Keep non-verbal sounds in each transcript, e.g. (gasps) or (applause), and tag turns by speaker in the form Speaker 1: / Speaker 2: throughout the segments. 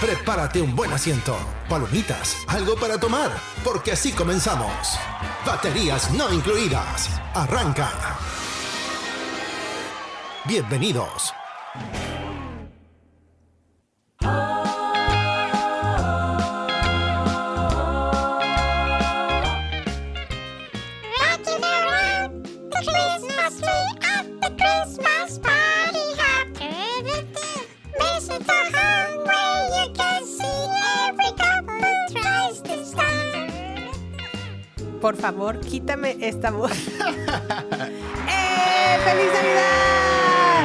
Speaker 1: Prepárate un buen asiento, palomitas, algo para tomar, porque así comenzamos. Baterías no incluidas. Arranca. Bienvenidos.
Speaker 2: Por favor, quítame esta voz. (laughs) ¡Eh! ¡Feliz Navidad!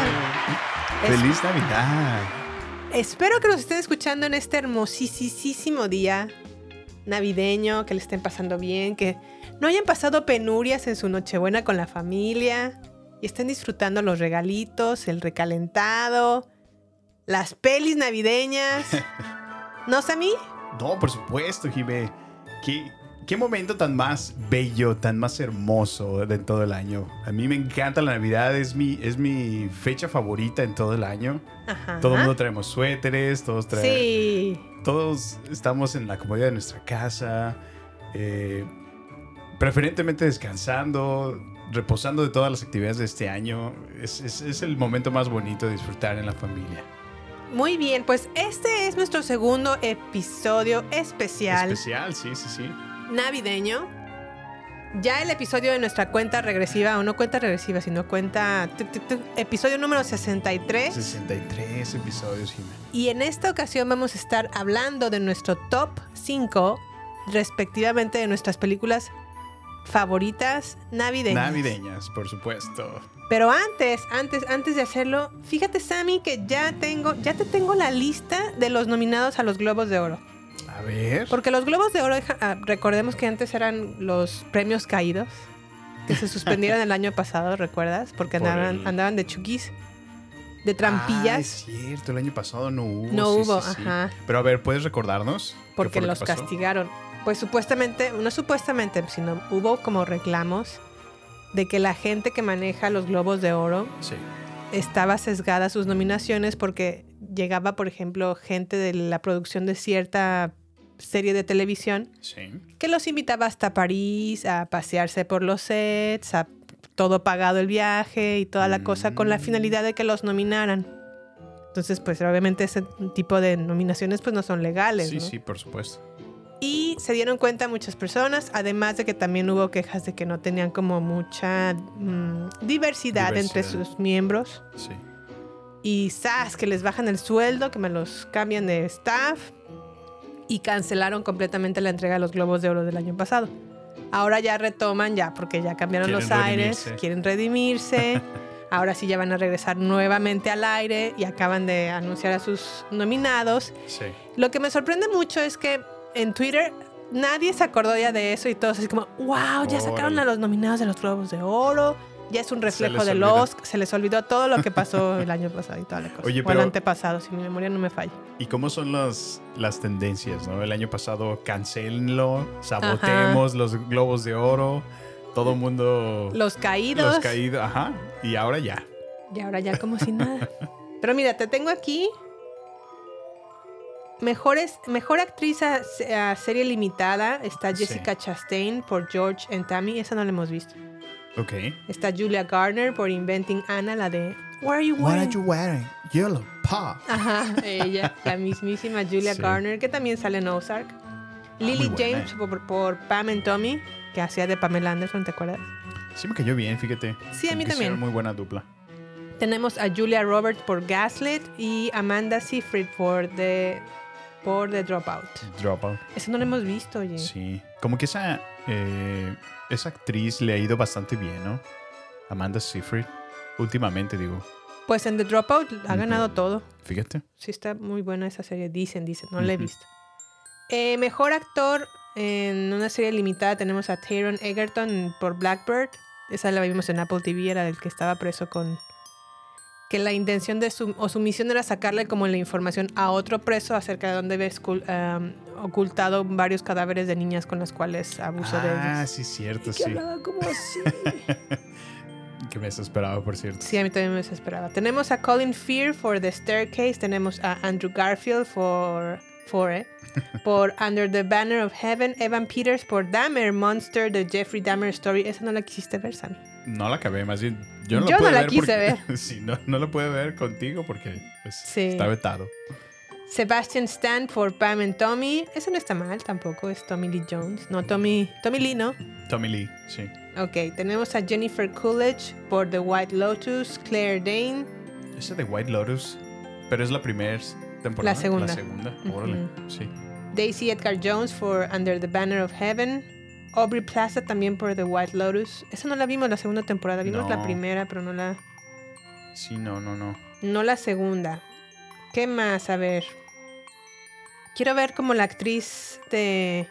Speaker 3: ¡Feliz Navidad!
Speaker 2: espero que nos estén escuchando en este hermosísimo día navideño, que le estén pasando bien, que no hayan pasado penurias en su Nochebuena con la familia y estén disfrutando los regalitos, el recalentado, las pelis navideñas. (laughs) ¿No, Sammy?
Speaker 3: No, por supuesto, Jimé. ¿Qué, qué momento tan más bello, tan más hermoso de todo el año. A mí me encanta la Navidad, es mi, es mi fecha favorita en todo el año.
Speaker 2: Ajá.
Speaker 3: Todo el mundo traemos suéteres, todos traemos...
Speaker 2: Sí.
Speaker 3: Todos estamos en la comodidad de nuestra casa, eh, preferentemente descansando, reposando de todas las actividades de este año. Es, es- es el momento más bonito de disfrutar en la familia.
Speaker 2: Muy bien, pues este es nuestro segundo episodio especial
Speaker 3: Especial, sí, sí, sí.
Speaker 2: Navideño. Ya el episodio de nuestra cuenta regresiva, o no cuenta regresiva, sino cuenta tuc, tuc, tuc, episodio número 63.
Speaker 3: 63 episodios, Jimé.
Speaker 2: Y en esta ocasión vamos a estar hablando de nuestro top 5, respectivamente de nuestras películas favoritas navideñas.
Speaker 3: Navideñas, por supuesto.
Speaker 2: Pero antes, antes, antes de hacerlo, fíjate Sammy que ya tengo, ya te tengo la lista de los nominados a los Globos de Oro.
Speaker 3: A ver.
Speaker 2: Porque los Globos de Oro, ah, recordemos que antes eran los premios caídos, que se suspendieron (laughs) el año pasado, ¿recuerdas? Porque
Speaker 3: Por
Speaker 2: andaban,
Speaker 3: el-
Speaker 2: andaban de chukis, de
Speaker 3: Ah,
Speaker 2: trampillas,
Speaker 3: es cierto, el año pasado no hubo.
Speaker 2: No
Speaker 3: sí,
Speaker 2: hubo,
Speaker 3: sí, sí.
Speaker 2: ajá.
Speaker 3: Pero a ver, ¿puedes recordarnos?
Speaker 2: porque
Speaker 3: lo
Speaker 2: los castigaron. Pues supuestamente, no supuestamente, sino hubo como reclamos de que la gente que maneja los Globos de Oro estaba sesgada a sus nominaciones porque llegaba, por ejemplo, gente de la producción de cierta serie de televisión
Speaker 3: Sí.
Speaker 2: que los invitaba hasta París a pasearse por los sets, a todo pagado el viaje y toda la cosa con la
Speaker 3: Mm.
Speaker 2: finalidad de que los nominaran. Entonces, pues obviamente ese tipo de nominaciones pues no son legales.
Speaker 3: Sí,
Speaker 2: ¿no?
Speaker 3: sí, por supuesto.
Speaker 2: Y se dieron cuenta muchas personas, además de que también hubo quejas de que no tenían como mucha mm, diversidad, entre
Speaker 3: Diversidad.
Speaker 2: sus miembros.
Speaker 3: Sí.
Speaker 2: Y ¡zas! que les bajan el sueldo, que me los cambian de staff. Y cancelaron completamente la entrega de los Globos de Oro del año pasado. Ahora ya retoman, ya, porque ya cambiaron
Speaker 3: Quieren
Speaker 2: los aires,
Speaker 3: redimirse.
Speaker 2: quieren redimirse. (laughs) Ahora sí ya van a regresar nuevamente al aire y acaban de anunciar a sus nominados.
Speaker 3: Sí.
Speaker 2: Lo que me sorprende mucho es que en Twitter nadie se acordó ya de eso y todos así como, wow, ya sacaron a los nominados de los Globos de Oro. Ya es un reflejo de los, se les olvidó todo lo que pasó el año pasado y toda la cosa. (laughs)
Speaker 3: Oye,
Speaker 2: o el
Speaker 3: pero-
Speaker 2: antepasado, si mi memoria no me falla.
Speaker 3: ¿Y cómo son las, las tendencias, no? El año pasado, cancelenlo, sabotemos los globos de oro, todo el mundo...
Speaker 2: Los caídos.
Speaker 3: Los caídos, ajá. Y ahora ya.
Speaker 2: Y ahora ya como si nada. (laughs) Pero mira, te tengo aquí. Mejores, mejor actriz a, a serie limitada está
Speaker 3: Sí.
Speaker 2: Jessica Chastain por George and Tammy. Esa no la hemos visto.
Speaker 3: Ok.
Speaker 2: Está Julia Garner por Inventing Anna, la de What are you
Speaker 3: What
Speaker 2: wearing?
Speaker 3: are you wearing? Yellow pop.
Speaker 2: Ajá, ella, (laughs) la mismísima Julia
Speaker 3: Sí.
Speaker 2: Garner, que también sale en Ozark. Lily
Speaker 3: Muy buena.
Speaker 2: James por, por Pam and Tommy, que hacía de Pamela Anderson, ¿te acuerdas?
Speaker 3: Sí me cayó bien, fíjate.
Speaker 2: Sí, a mí también.
Speaker 3: muy buena dupla.
Speaker 2: Tenemos a Julia Roberts por Gaslit y Amanda Seyfried por The, por The Dropout.
Speaker 3: Dropout.
Speaker 2: Eso no lo hemos visto, oye.
Speaker 3: Sí. Como que esa, eh, esa actriz le ha ido bastante bien, ¿no? Amanda Seyfried. Últimamente, digo.
Speaker 2: Pues en The Dropout ha ganado todo.
Speaker 3: Fíjate.
Speaker 2: Sí, está muy buena esa serie. Dicen, dicen. No la he visto. Eh, mejor actor en una serie limitada tenemos a Taron Egerton por Blackbird. Esa la vimos en Apple TV, era del que estaba preso con... Que la intención de su... o su misión era sacarle como la información a otro preso acerca de dónde había escul- um, ocultado varios cadáveres de niñas con las cuales abusó de
Speaker 3: Ah,
Speaker 2: ellas.
Speaker 3: sí, cierto,
Speaker 2: Y
Speaker 3: sí.
Speaker 2: que hablaba como (laughs) así.
Speaker 3: Que me desesperaba, por cierto.
Speaker 2: Sí, a mí también me desesperaba. Tenemos a Colin Fear for The Staircase. Tenemos a Andrew Garfield for, for eh, por (laughs) Under the Banner of Heaven. Evan Peters por Dahmer Monster, The Jeffrey Dahmer Story. Esa no la quisiste ver, Sammy.
Speaker 3: No la acabé, más bien. Yo no,
Speaker 2: Yo
Speaker 3: la,
Speaker 2: no
Speaker 3: pude
Speaker 2: la
Speaker 3: ver
Speaker 2: quise
Speaker 3: porque- (laughs) sí, no, no la pude ver contigo porque pues,
Speaker 2: Sí.
Speaker 3: está vetado.
Speaker 2: Sebastian Stan por Pam and Tommy. Esa no está mal tampoco, es Tommy Lee Jones. No, Tommy, Tommy Lee, ¿no?
Speaker 3: Tommy Lee, sí.
Speaker 2: Ok, tenemos a Jennifer Coolidge por The White Lotus, Claire Dane.
Speaker 3: Esa de White Lotus, pero es la primera temporada.
Speaker 2: La segunda.
Speaker 3: La segunda, órale, sí.
Speaker 2: Daisy Edgar Jones for Under the Banner of Heaven. Aubrey Plaza también por The White Lotus. Esa no la vimos la segunda temporada, vimos la primera, pero no la,
Speaker 3: Sí, no, no, no.
Speaker 2: no la segunda. ¿Qué más? A ver. Quiero ver como la actriz de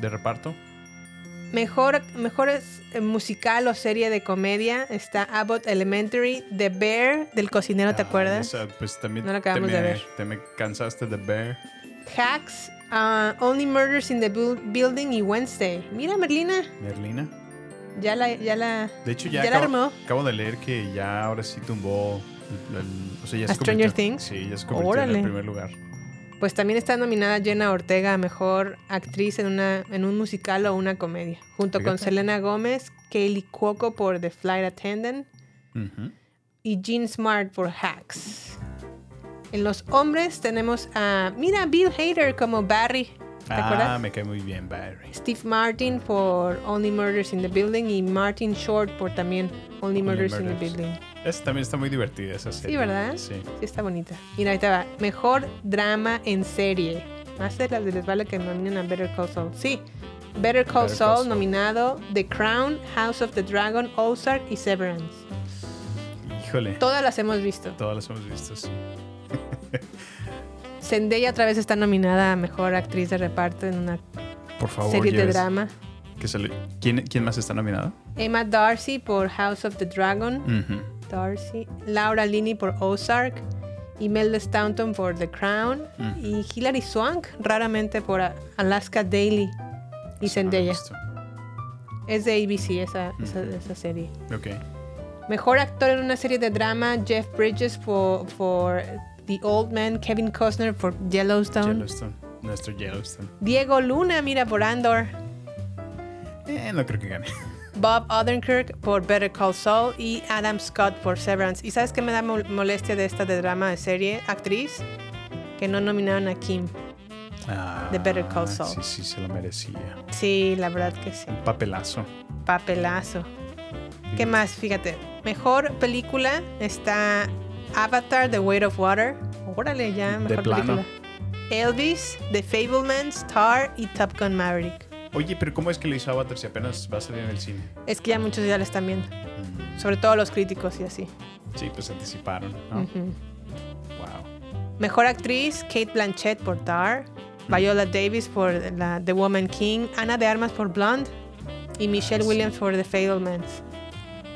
Speaker 3: ¿De reparto?
Speaker 2: Mejor, mejor es, eh, musical o serie de comedia. Está Abbott Elementary, The Bear del cocinero, ¿te
Speaker 3: Ah,
Speaker 2: acuerdas?
Speaker 3: esa, pues también
Speaker 2: No la acabamos
Speaker 3: te me,
Speaker 2: de ver.
Speaker 3: Te me cansaste de ver.
Speaker 2: Hacks, ah, Only Murders in the Bu- Building y Wednesday. Mira, Merlina,
Speaker 3: Merlina.
Speaker 2: ya la, ya la,
Speaker 3: De hecho, ya,
Speaker 2: ya la
Speaker 3: acabo,
Speaker 2: armó.
Speaker 3: acabo de leer que ya ahora sí tumbó. el- el- o sea, ya
Speaker 2: ¿A
Speaker 3: se
Speaker 2: Stranger Things?
Speaker 3: Sí, ya se convirtió en
Speaker 2: Órale.
Speaker 3: el primer lugar.
Speaker 2: Pues también está nominada Jenna Ortega a mejor actriz en, una, en un musical o una comedia, junto con. Selena Gómez, Kaylee Cuoco por The Flight Attendant y Jean Smart por Hacks. En los hombres tenemos a, mira, Bill Hader como Barry, ¿te
Speaker 3: Ah,
Speaker 2: acuerdas?
Speaker 3: me cae muy bien, Barry.
Speaker 2: Steve Martin por Only Murders in the Building y Martin Short por también Only Murders, in the. Building.
Speaker 3: Esa también está muy divertida, esa serie.
Speaker 2: Sí, ¿verdad?
Speaker 3: Sí.
Speaker 2: Sí, está bonita. Mira, ahorita va. Mejor drama en serie. Más de las de les vale que nominen a Better Call Saul. Sí. Better Call,
Speaker 3: Better Call
Speaker 2: Saul
Speaker 3: Saul.
Speaker 2: nominado The Crown, House of the Dragon, Ozark y Severance.
Speaker 3: Híjole.
Speaker 2: Todas las hemos visto.
Speaker 3: Todas las hemos visto, sí. (laughs)
Speaker 2: Zendaya otra vez está nominada a Mejor Actriz de Reparto en una
Speaker 3: Por favor,
Speaker 2: serie de drama.
Speaker 3: que se le- ¿Quién, ¿Quién más está nominado?
Speaker 2: Emma Darcy por House of the Dragon. Darcy. Laura Linney por Ozark. Imelda Staunton por The Crown.
Speaker 3: Ujú.
Speaker 2: Y Hilary Swank raramente por Alaska Daily. Y
Speaker 3: he
Speaker 2: Zendaya. Es de ABC esa, esa, serie.
Speaker 3: Ok.
Speaker 2: Mejor actor en una serie de drama, Jeff Bridges por, por The Old Man, Kevin Costner por Yellowstone.
Speaker 3: Yellowstone. Nuestro Yellowstone.
Speaker 2: Diego Luna, mira, por Andor.
Speaker 3: Eh, no creo que gane. (laughs)
Speaker 2: Bob Odenkirk por Better Call Saul y Adam Scott por Severance. ¿Y sabes qué me da mol- molestia de esta de drama de serie, actriz? Que no nominaron a Kim.
Speaker 3: Ah,
Speaker 2: Better Call Saul.
Speaker 3: Sí, sí, se lo merecía.
Speaker 2: Sí, la verdad que sí.
Speaker 3: Un papelazo.
Speaker 2: Papelazo. ¿Qué más? Fíjate. Mejor película está Avatar, The Weight of Water. Órale, ya, mejor
Speaker 3: plano.
Speaker 2: película. Elvis, The Fablemans, Tar y Top Gun Maverick.
Speaker 3: Oye, pero ¿cómo es que le hizo Avatar si apenas va a salir en el cine?
Speaker 2: Es que ya muchos ya la están viendo. Sobre todo los críticos y así.
Speaker 3: Sí, pues anticiparon, ¿no? Wow.
Speaker 2: Mejor actriz, Kate Blanchett por Tar. Viola Davis por la The Woman King. Ana de Armas por Blonde. Y Michelle
Speaker 3: Ah, sí.
Speaker 2: Williams por The Fablemans.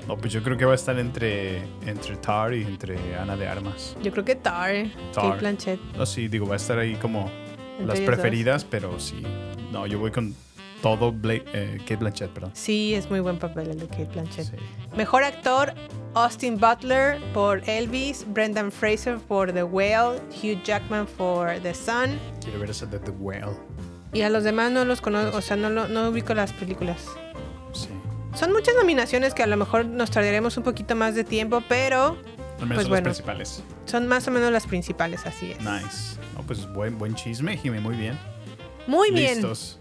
Speaker 3: No, pues yo creo que va a estar entre, entre Tar y entre Ana de Armas.
Speaker 2: Yo creo que Tar.
Speaker 3: Tar.
Speaker 2: Kate Blanchett.
Speaker 3: No, sí, digo, va a estar ahí como
Speaker 2: Entre
Speaker 3: las
Speaker 2: dos.
Speaker 3: preferidas, pero sí. No, yo voy con todo Bla eh, Kate Blanchett, perdón.
Speaker 2: Sí, es muy buen papel el de Kate Blanchett.
Speaker 3: Sí.
Speaker 2: Mejor actor, Austin Butler por Elvis, Brendan Fraser por The Whale, Hugh Jackman por The Sun.
Speaker 3: Quiero ver esa de The Whale.
Speaker 2: Y a los demás no los conozco, o sea, no, no ubico las películas. Son muchas nominaciones que a lo mejor nos tardaremos un poquito más de tiempo, pero
Speaker 3: Al menos
Speaker 2: Pues
Speaker 3: son
Speaker 2: bueno.
Speaker 3: las principales.
Speaker 2: son más o menos las principales, así es.
Speaker 3: Nice. No, pues buen, buen chisme, Jimmy, muy bien.
Speaker 2: Muy bien.
Speaker 3: Listos.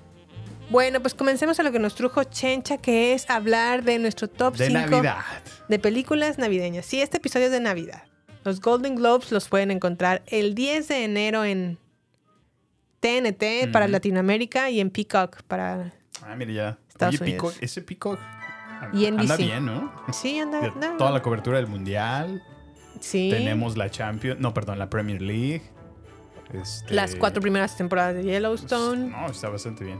Speaker 2: Bueno, pues comencemos a lo que nos trujo Chencha, que es hablar de nuestro top
Speaker 3: De
Speaker 2: 5
Speaker 3: Navidad.
Speaker 2: de películas navideñas. Sí, este episodio es de Navidad. Los Golden Globes los pueden encontrar el 10 de enero en TNT para. Latinoamérica y en Peacock para...
Speaker 3: Ah, mira ya.
Speaker 2: Estados
Speaker 3: Oye, Peacock-
Speaker 2: Unidos.
Speaker 3: ese Peacock
Speaker 2: Y
Speaker 3: anda bien, ¿no?
Speaker 2: Sí, anda. Anda-
Speaker 3: toda la cobertura del Mundial.
Speaker 2: sí.
Speaker 3: Tenemos la Champions, no, perdón, la Premier League. Este,
Speaker 2: las cuatro primeras temporadas de Yellowstone.
Speaker 3: No, está bastante bien.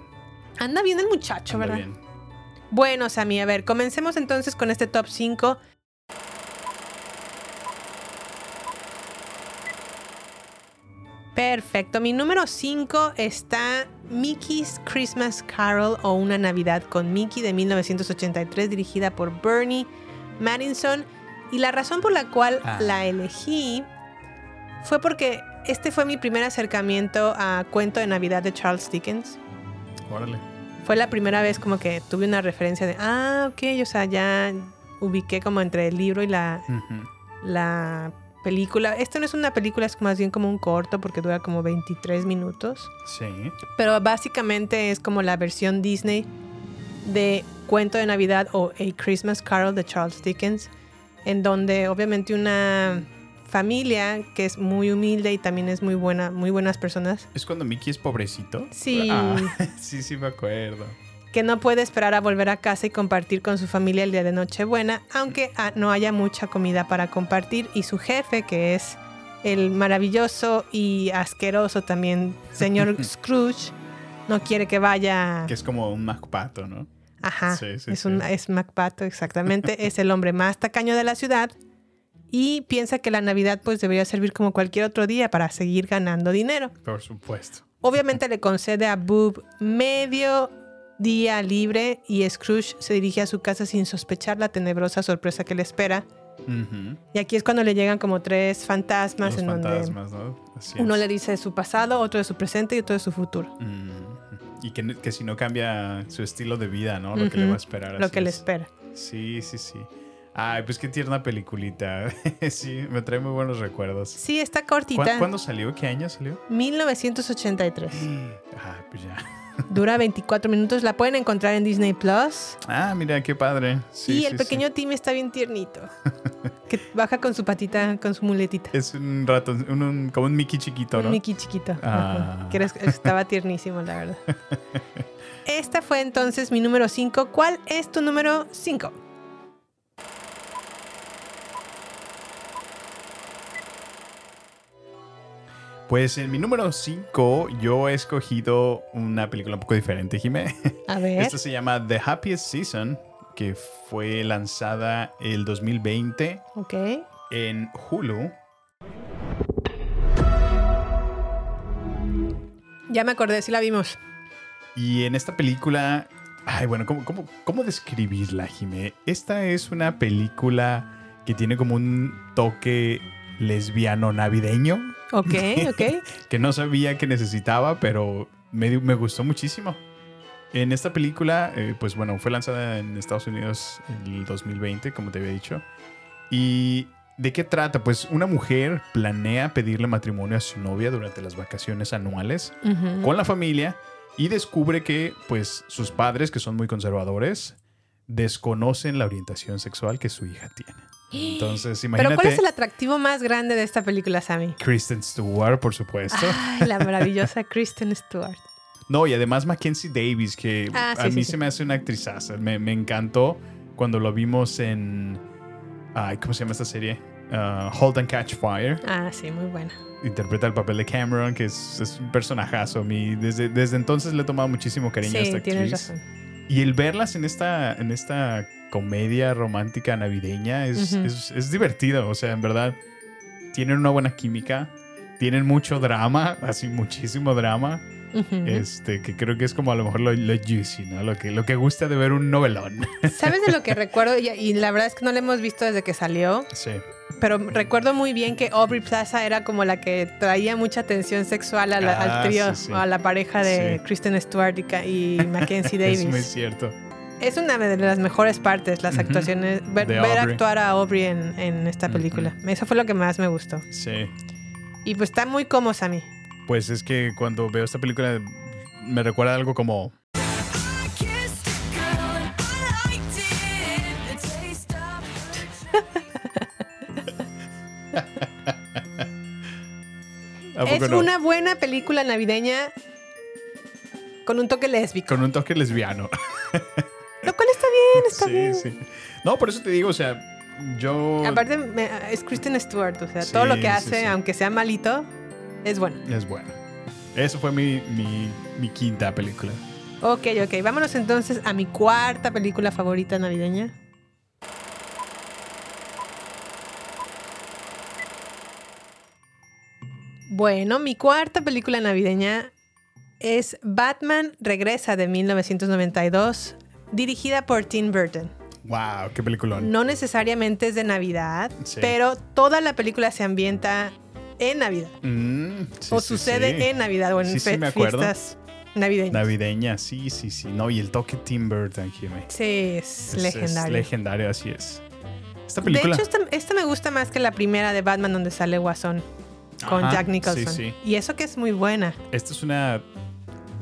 Speaker 2: Anda bien el muchacho,
Speaker 3: Anda
Speaker 2: ¿verdad?
Speaker 3: bien.
Speaker 2: Bueno, Sammy, a ver, comencemos entonces con este top 5. Perfecto. Mi número 5 está Mickey's Christmas Carol o Una Navidad con Mickey de 1983, dirigida por Bernie Madison. Y la razón por la cual
Speaker 3: Ah.
Speaker 2: la elegí fue porque este fue mi primer acercamiento a Cuento de Navidad de Charles Dickens
Speaker 3: Órale.
Speaker 2: fue la primera vez como que tuve una referencia de, ah, ok, o sea, ya ubiqué como entre el libro y la, la película. Esto no es una película, es más bien como un corto porque dura como 23 minutos.
Speaker 3: Sí.
Speaker 2: Pero básicamente es como la versión Disney de Cuento de Navidad o A Christmas Carol de Charles Dickens, en donde obviamente una familia que es muy humilde y también es muy buena, muy buenas personas,
Speaker 3: ¿Es cuando Mickey es pobrecito?
Speaker 2: Sí.
Speaker 3: Ah, (laughs) sí, sí me acuerdo.
Speaker 2: Que no puede esperar a volver a casa y compartir con su familia el día de Nochebuena, aunque ah, no haya mucha comida para compartir. Y su jefe, que es el maravilloso y asqueroso también señor (laughs) Scrooge, no quiere que vaya.
Speaker 3: Que es como un MacPato, ¿no?
Speaker 2: Ajá,
Speaker 3: Sí, sí,
Speaker 2: es,
Speaker 3: sí.
Speaker 2: un, es Macpato, exactamente. (laughs) es el hombre más tacaño de la ciudad y piensa que la Navidad pues debería servir como cualquier otro día para seguir ganando dinero.
Speaker 3: Por supuesto.
Speaker 2: Obviamente le concede a Boob medio día libre y Scrooge se dirige a su casa sin sospechar la tenebrosa sorpresa que le espera. Y aquí es cuando le llegan como tres fantasmas
Speaker 3: Los
Speaker 2: en
Speaker 3: fantasmas, ¿no?
Speaker 2: Donde uno
Speaker 3: es.
Speaker 2: le dice de su pasado, otro de su presente y otro de su futuro.
Speaker 3: Y que, que si no cambia su estilo de vida, ¿no? Lo que le va a esperar.
Speaker 2: Lo que le
Speaker 3: es.
Speaker 2: espera.
Speaker 3: Sí, sí, sí. Ay, pues qué tierna peliculita. (laughs) sí, me trae muy buenos recuerdos.
Speaker 2: Sí, está
Speaker 3: ¿Cuá-
Speaker 2: cortita.
Speaker 3: ¿Cuándo salió? ¿Qué año salió?
Speaker 2: 1983. (gasps)
Speaker 3: Ah, pues ya.
Speaker 2: Dura 24 minutos. La pueden encontrar en Disney Plus.
Speaker 3: Ah, mira, qué padre. Sí,
Speaker 2: y el
Speaker 3: sí.
Speaker 2: pequeño Timmy está bien tiernito. (laughs) que baja con su patita, con su muletita.
Speaker 3: Es un ratón, un, un- como un Mickey chiquito, ¿no?
Speaker 2: Un Mickey chiquito.
Speaker 3: Ah.
Speaker 2: Que estaba tiernísimo, la verdad. (laughs) Esta fue entonces mi número 5. ¿Cuál es tu número 5?
Speaker 3: Pues en mi número 5 yo he escogido una película un poco diferente, Jimé. (laughs)
Speaker 2: A ver.
Speaker 3: Esta se llama The Happiest Season, que fue lanzada el 2020
Speaker 2: Ok.
Speaker 3: en Hulu.
Speaker 2: Ya me acordé, sí la vimos.
Speaker 3: Y en esta película, ay, bueno, ¿cómo, cómo, cómo describirla, Jimé? Esta es una película que tiene como un toque lesbiano navideño
Speaker 2: Ok, (laughs) ok.
Speaker 3: que no sabía que necesitaba, pero me, me gustó muchísimo. En esta película, eh, pues bueno, fue lanzada en Estados Unidos en el 2020, como te había dicho. ¿Y de qué trata? Pues una mujer planea pedirle matrimonio a su novia durante las vacaciones anuales
Speaker 2: Ujú.
Speaker 3: con la familia y descubre que pues sus padres, que son muy conservadores, desconocen la orientación sexual que su hija tiene. Entonces, (gasps)
Speaker 2: Pero
Speaker 3: imagínate
Speaker 2: ¿cuál es el atractivo más grande de esta película, Sammy?
Speaker 3: Kristen Stewart, por supuesto.
Speaker 2: Ay, la (laughs) maravillosa Kristen Stewart.
Speaker 3: No, y además Mackenzie Davis, que
Speaker 2: Ah,
Speaker 3: a mí
Speaker 2: sí,
Speaker 3: se
Speaker 2: sí.
Speaker 3: me hace una actrizaza. Me, me encantó cuando lo vimos en... Ay, ¿Cómo se llama esta serie? Ah, Hold and Catch Fire.
Speaker 2: Ah, sí, muy buena.
Speaker 3: Interpreta el papel de Cameron, que es, es un personajazo. A mí, desde, desde entonces le he tomado muchísimo cariño a esta actriz.
Speaker 2: tienes razón.
Speaker 3: Y el verlas en esta, en esta comedia romántica navideña es, es, es divertido. O sea, en verdad, tienen una buena química. Tienen mucho drama, (laughs) así muchísimo drama. Este, que creo que es como a lo mejor lo, lo juicy, ¿no? Lo que, lo que gusta de ver un novelón. (laughs)
Speaker 2: ¿Sabes de lo que recuerdo? Y, y la verdad es que no la hemos visto desde que salió,
Speaker 3: Sí.
Speaker 2: pero recuerdo muy bien que Aubrey Plaza era como la que traía mucha atención sexual a la-
Speaker 3: Ah,
Speaker 2: al trío,
Speaker 3: sí, sí.
Speaker 2: o a la pareja de
Speaker 3: Sí.
Speaker 2: Kristen Stewart y, y Mackenzie Davis. (laughs)
Speaker 3: Es muy cierto.
Speaker 2: Es una de las mejores partes, las actuaciones, ver, actuar a Aubrey en, en esta película. Eso fue lo que más me gustó.
Speaker 3: Sí.
Speaker 2: Y pues está muy cómodo a mí.
Speaker 3: Pues es que cuando veo esta película me recuerda algo como (laughs) ¿A
Speaker 2: Es
Speaker 3: no?
Speaker 2: una buena película navideña con un toque lésbico.
Speaker 3: Con un toque lesbiano. (laughs)
Speaker 2: Lo cual está bien, está
Speaker 3: sí,
Speaker 2: bien.
Speaker 3: sí. No, por eso te digo, o sea, yo...
Speaker 2: Aparte, es Kristen Stewart, o sea, todo lo que hace, aunque sea malito, es bueno.
Speaker 3: Es bueno. Eso fue mi, mi, mi quinta película.
Speaker 2: Ok, ok, vámonos entonces a mi cuarta película favorita navideña. Bueno, mi cuarta película navideña es Batman Regresa de 1992, dirigida por Tim Burton.
Speaker 3: Wow, qué peliculón.
Speaker 2: No necesariamente es de Navidad,
Speaker 3: Sí.
Speaker 2: pero toda la película se ambienta en Navidad.
Speaker 3: Mm, sí,
Speaker 2: o
Speaker 3: sí,
Speaker 2: sucede en Navidad o en
Speaker 3: me
Speaker 2: fiestas navideñas.
Speaker 3: Navideña, sí, sí, sí. No, y el toque Tim Burton, Jimmy.
Speaker 2: sí, es,
Speaker 3: Es-
Speaker 2: legendario.
Speaker 3: Es legendario, así es. Esta
Speaker 2: De
Speaker 3: película.
Speaker 2: hecho, esta, esta me gusta más que la primera de Batman donde sale Guasón con
Speaker 3: Ajá,
Speaker 2: Jack Nicholson.
Speaker 3: sí, sí.
Speaker 2: Y eso que es muy buena.
Speaker 3: Esta es una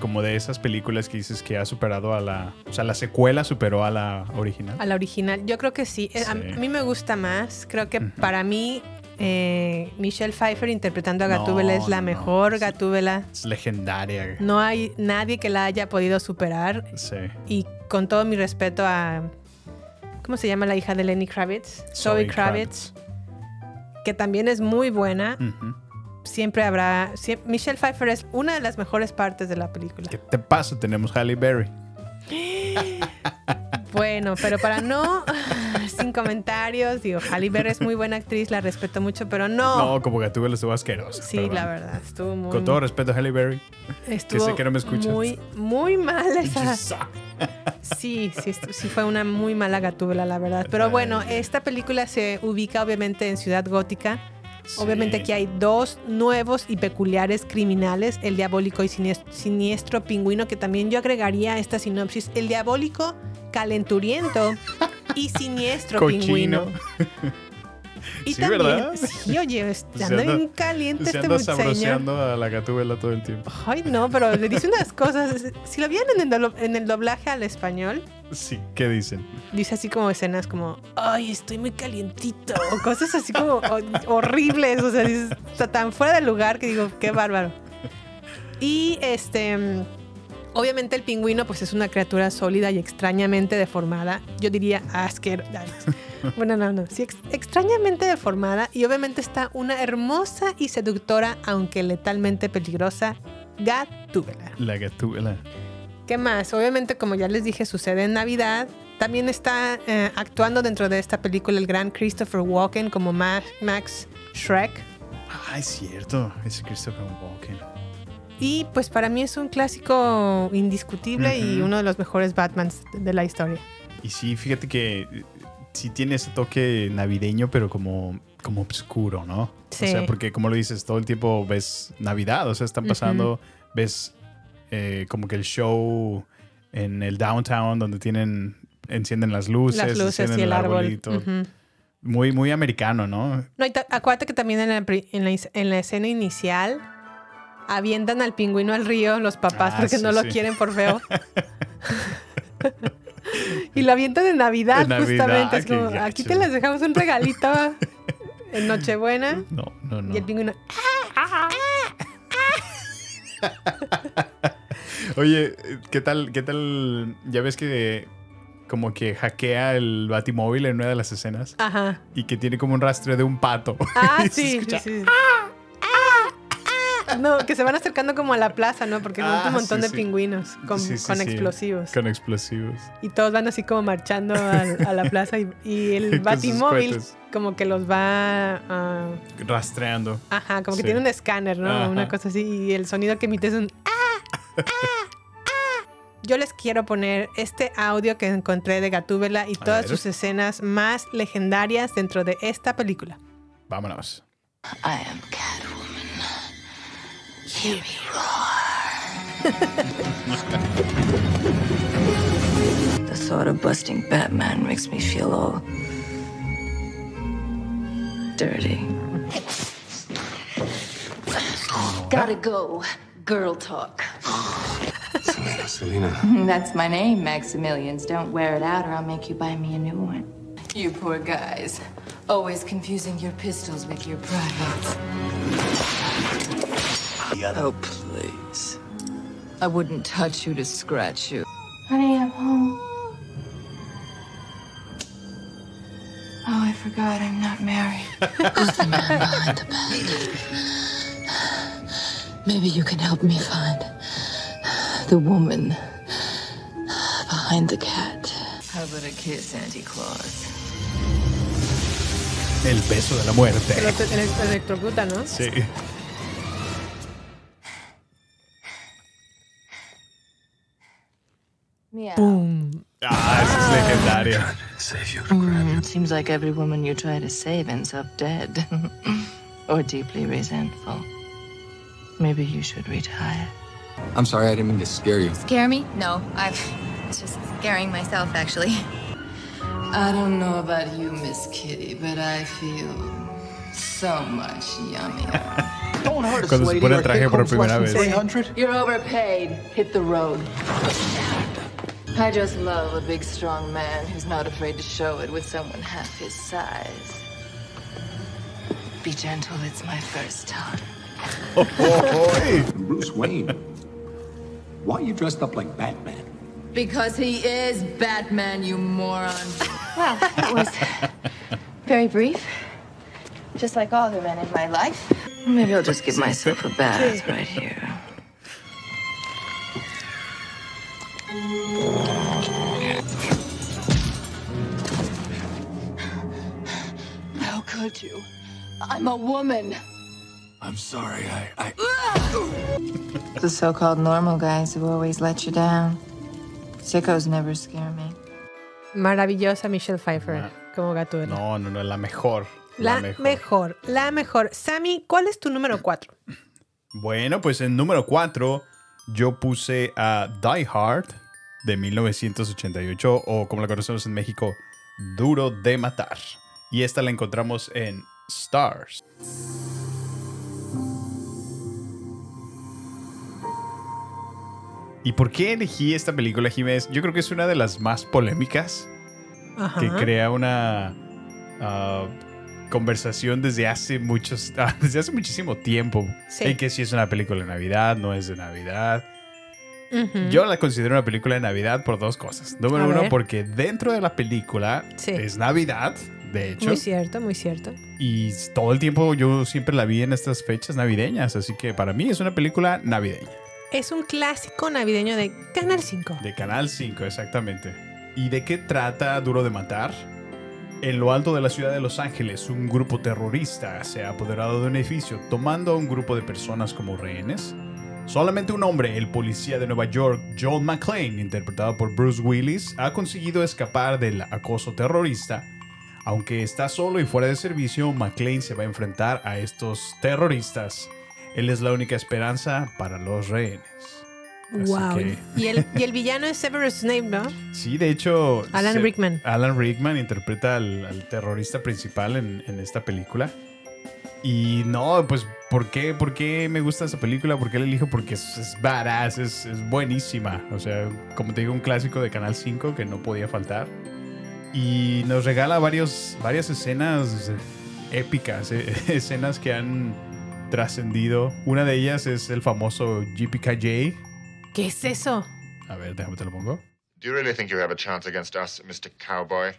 Speaker 3: como de esas películas que dices que ha superado a la, o sea, la secuela superó a la original.
Speaker 2: A la original, yo creo que sí. Eh, A,
Speaker 3: Sí.
Speaker 2: a mí me gusta más. Creo que para mí, eh, Michelle Pfeiffer interpretando a
Speaker 3: No,
Speaker 2: Gatúbela es la
Speaker 3: no,
Speaker 2: mejor. Gatúbela.
Speaker 3: Es legendaria.
Speaker 2: No hay nadie que la haya podido superar.
Speaker 3: Sí.
Speaker 2: Y con todo mi respeto a. ¿Cómo se llama la hija de Lenny Kravitz? Zoe Kravitz, que también es muy buena.
Speaker 3: Ujú.
Speaker 2: Siempre habrá. Michelle Pfeiffer es una de las mejores partes de la película.
Speaker 3: ¿Qué te pasa? Tenemos Halle Berry. (gasps)
Speaker 2: Bueno, pero para no. (laughs) sin comentarios, digo, Halle Berry es muy buena actriz, la respeto mucho, pero no.
Speaker 3: No, como Gatúbela estuvo asquerosa.
Speaker 2: sí, la verdad, estuvo muy.
Speaker 3: Con todo respeto a Halle Berry.
Speaker 2: estuvo
Speaker 3: sé que no me escuchas.
Speaker 2: Muy, muy mal esa.
Speaker 3: Sa-
Speaker 2: Sí, sí, sí fue una muy mala gatúbela, la verdad. Pero bueno, esta película se ubica obviamente en Ciudad Gótica. Obviamente aquí hay dos nuevos y peculiares criminales, el diabólico y sinies- siniestro pingüino, que también yo agregaría a esta sinopsis, el diabólico calenturiento y siniestro
Speaker 3: Cochino.
Speaker 2: pingüino. (laughs) (laughs) Y
Speaker 3: Sí,
Speaker 2: también,
Speaker 3: ¿verdad?
Speaker 2: sí, oye,
Speaker 3: Se
Speaker 2: anda bien caliente
Speaker 3: Se
Speaker 2: este
Speaker 3: anda a la Gatúbela todo el tiempo.
Speaker 2: Ay, no, pero le dice unas cosas. Si lo vieron en el, do- en el doblaje al español,
Speaker 3: Sí, ¿qué dicen?
Speaker 2: dice así como escenas como, ay, estoy muy calientito, o cosas así como ho- horribles, o sea, dices, está tan fuera de lugar que digo, qué bárbaro. Y este, obviamente el pingüino pues es una criatura sólida y extrañamente deformada, yo diría asquerosa. Bueno, no, no, sí, ex- extrañamente deformada y obviamente está una hermosa y seductora, aunque letalmente peligrosa, Gatúbela.
Speaker 3: La Gatúbela.
Speaker 2: ¿Qué más? Obviamente, como ya les dije, sucede en Navidad. También está eh, actuando dentro de esta película el gran Christopher Walken como Ma- Max Shrek.
Speaker 3: Ah, es cierto. Es Christopher Walken.
Speaker 2: Y pues para mí es un clásico indiscutible y uno de los mejores Batmans de la historia.
Speaker 3: Y sí, fíjate que sí tiene ese toque navideño, pero como, como oscuro, ¿no?
Speaker 2: Sí.
Speaker 3: O sea, porque como lo dices, todo el tiempo ves Navidad, o sea, están pasando, ves eh, como que el show en el downtown donde tienen, encienden las luces,
Speaker 2: Las luces
Speaker 3: encienden
Speaker 2: y el árbol. Ujú.
Speaker 3: Muy, muy americano, ¿no?
Speaker 2: No, y acuérdate que también en la, pri- en, la, is- en la escena inicial avientan al pingüino al río los papás
Speaker 3: Ah,
Speaker 2: porque
Speaker 3: sí,
Speaker 2: no lo
Speaker 3: sí.
Speaker 2: quieren por feo. (laughs) (laughs) y lo avientan en Navidad,
Speaker 3: En Navidad,
Speaker 2: justamente. Es como, aquí te les dejamos un regalito (laughs) en Nochebuena.
Speaker 3: No, no, no.
Speaker 2: Y el pingüino.
Speaker 3: Oye, ¿qué tal, qué tal? Ya ves que como que hackea el batimóvil en una de las escenas
Speaker 2: Ajá.
Speaker 3: y que tiene como un rastreo de un pato.
Speaker 2: Ah, (laughs) sí, sí, sí. No, que se van acercando como a la plaza, ¿no? Porque hay
Speaker 3: Ah,
Speaker 2: un montón
Speaker 3: sí,
Speaker 2: de
Speaker 3: sí.
Speaker 2: pingüinos con,
Speaker 3: Sí, sí,
Speaker 2: con
Speaker 3: sí.
Speaker 2: explosivos.
Speaker 3: Con explosivos.
Speaker 2: Y todos van así como marchando a, la plaza y, y el (laughs) batimóvil como que los va a...
Speaker 3: Rastreando.
Speaker 2: Ajá, como que
Speaker 3: Sí.
Speaker 2: tiene un escáner, ¿no?
Speaker 3: Ajá.
Speaker 2: Una cosa así. Y el sonido que emite es un... "Ah, ah, ah". Yo les quiero poner este audio que encontré de Gatúbela y todas sus escenas más legendarias dentro de esta película.
Speaker 3: Vámonos.
Speaker 4: I am Catwoman. Hear me roar. (laughs) the thought of busting Batman makes me feel all dirty. Gotta go. Girl talk.
Speaker 5: Selena. (laughs)
Speaker 4: That's my name, Maximilians. Don't wear it out or I'll make you buy me a new one. You poor guys. Always confusing your pistols with your privates. Oh, please. I wouldn't touch you to scratch you. Honey, I'm home. Oh, I forgot I'm not married. (laughs) Who's the man behind the back? Maybe you can help me find the woman behind the cat. How about a kiss, Auntie Claus?
Speaker 3: El beso de la muerte.
Speaker 2: Que te- electrocuta, ¿no?
Speaker 3: Sí.
Speaker 4: Meow.
Speaker 3: Ah, ese es legendario.
Speaker 5: Save you.
Speaker 4: Mm, seems like every woman you try to save ends up dead. (laughs) or deeply resentful. Maybe you should retire.
Speaker 5: I'm sorry, I didn't mean to scare you.
Speaker 6: Scare me? No, I'm just scaring myself, actually.
Speaker 4: I don't know about you, Miss Kitty, but I feel so much yummier. (laughs)
Speaker 7: Don't hurt us,
Speaker 3: Cuando se
Speaker 7: lady.
Speaker 3: pone
Speaker 7: Our
Speaker 3: traje
Speaker 7: take
Speaker 3: por
Speaker 7: home's
Speaker 3: primera
Speaker 7: less
Speaker 3: vez.
Speaker 7: 300.
Speaker 4: You're overpaid. Hit the road. I just love a big, strong man who's not afraid to show it with someone half his size. Be gentle, it's my first time. Oh, oh, oh. (laughs)
Speaker 8: Bruce Wayne. Why are you dressed up like Batman?
Speaker 4: Because he is Batman, you moron.
Speaker 6: Well, it was very brief. Just like all the men in my life.
Speaker 4: Maybe I'll just give myself a bath right here. Could you? I'm a woman.
Speaker 8: I'm sorry, I. I... (laughs)
Speaker 4: The so-called normal guys who always let you down. Sickos never scare me.
Speaker 2: Maravillosa Michelle Pfeiffer como Gatúbela.
Speaker 3: No, no, no, la mejor.
Speaker 2: La, mejor. la mejor. Sammy, ¿cuál es tu número 4?
Speaker 3: Bueno, pues en número 4 yo puse a Die Hard de 1988 o como la conocemos en México, Duro de Matar. Y esta la encontramos en Stars. ¿Y por qué elegí esta película, Jiménez? Yo creo que es una de las más polémicas que crea una ah, conversación desde hace muchos, (laughs) ah, desde hace muchísimo tiempo.
Speaker 2: Sí.
Speaker 3: En que si es una película de Navidad, no es de Navidad. Yo la considero una película de Navidad por dos cosas. Número
Speaker 2: A
Speaker 3: uno,
Speaker 2: ver.
Speaker 3: porque dentro de la película
Speaker 2: Sí.
Speaker 3: es Navidad, de hecho.
Speaker 2: Muy cierto, muy cierto.
Speaker 3: Y todo el tiempo yo siempre la vi en estas fechas navideñas. Así que para mí es una película navideña.
Speaker 2: Es un clásico navideño de Canal 5.
Speaker 3: De Canal 5, exactamente. ¿Y de qué trata Duro de Matar? En lo alto de la ciudad de Los Ángeles, un grupo terrorista se ha apoderado de un edificio, tomando a un grupo de personas como rehenes. Solamente un hombre, el policía de Nueva York, John McClane, interpretado por Bruce Willis, ha conseguido escapar del acoso terrorista. Aunque está solo y fuera de servicio, McClane se va a enfrentar a estos terroristas. Él es la única esperanza para los rehenes. Así
Speaker 2: Wow.
Speaker 3: que-
Speaker 2: Y, el, y el villano es Severus Snape, ¿no? (laughs)
Speaker 3: Sí, de hecho.
Speaker 2: Alan
Speaker 3: se-
Speaker 2: Rickman.
Speaker 3: Alan Rickman interpreta al, al terrorista principal en, en esta película. Y no, pues, ¿por qué, ¿por qué me gusta esta película? ¿Por qué la elijo? Porque es, es badass, es, es buenísima. O sea, como te digo, un clásico de Canal 5 que no podía faltar. Y nos regala varios, varias escenas épicas, eh, (laughs) escenas que han trascendido. Una de ellas es el famoso JPKJ.
Speaker 2: ¿Qué es eso?
Speaker 3: A ver, déjame te lo pongo.
Speaker 9: Do you really think you have a chance against us, Mr. Cowboy?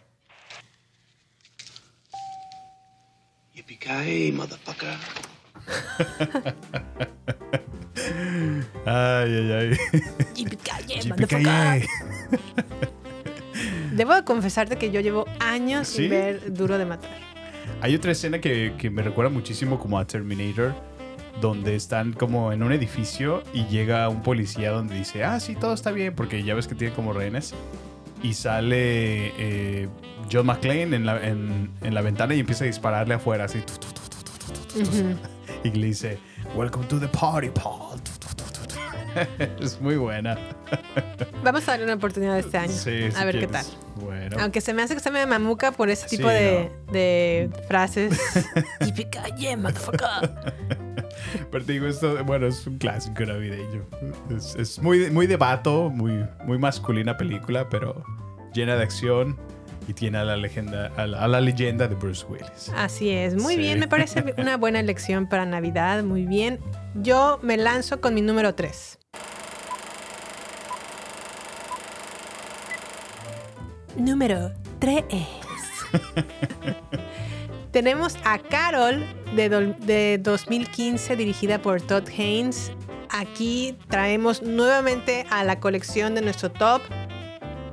Speaker 7: Yippee-ki-yay, motherfucker. (laughs)
Speaker 3: Ay, ay, ay.
Speaker 2: Yippee-ki-yay,
Speaker 3: JPKJ. (laughs)
Speaker 2: Debo de confesarte que yo llevo años
Speaker 3: ¿Sí?
Speaker 2: sin ver Duro de Matar.
Speaker 3: Hay otra escena que, que me recuerda muchísimo como a Terminator, donde están como en un edificio y llega un policía donde dice, ah, sí, todo está bien, porque ya ves que tiene como rehenes. Y sale eh, John McClane en la, en, en la ventana y empieza a dispararle afuera, así. tu, tu, tu. Y le dice, welcome to the party, Paul. (laughs) es muy buena.
Speaker 2: Vamos a darle una oportunidad este año.
Speaker 3: Sí, si
Speaker 2: a ver qué tal.
Speaker 3: Bueno.
Speaker 2: Aunque se me hace que está medio mamuca por ese tipo
Speaker 3: Sí,
Speaker 2: de, de frases. (laughs) Motherfucker. (laughs)
Speaker 3: Pero te digo, esto, bueno, es un clásico navideño. Es, es muy, muy de vato, muy, muy masculina película, pero llena de acción y tiene a la, legenda, a la, a la leyenda de Bruce Willis.
Speaker 2: Así es, muy
Speaker 3: Sí.
Speaker 2: bien, me parece una buena elección para Navidad, muy bien. Yo me lanzo con mi número 3. Número 3. (laughs) Tenemos a Carol de, de 2015 dirigida por Todd Haynes. Aquí traemos nuevamente a la colección de nuestro top.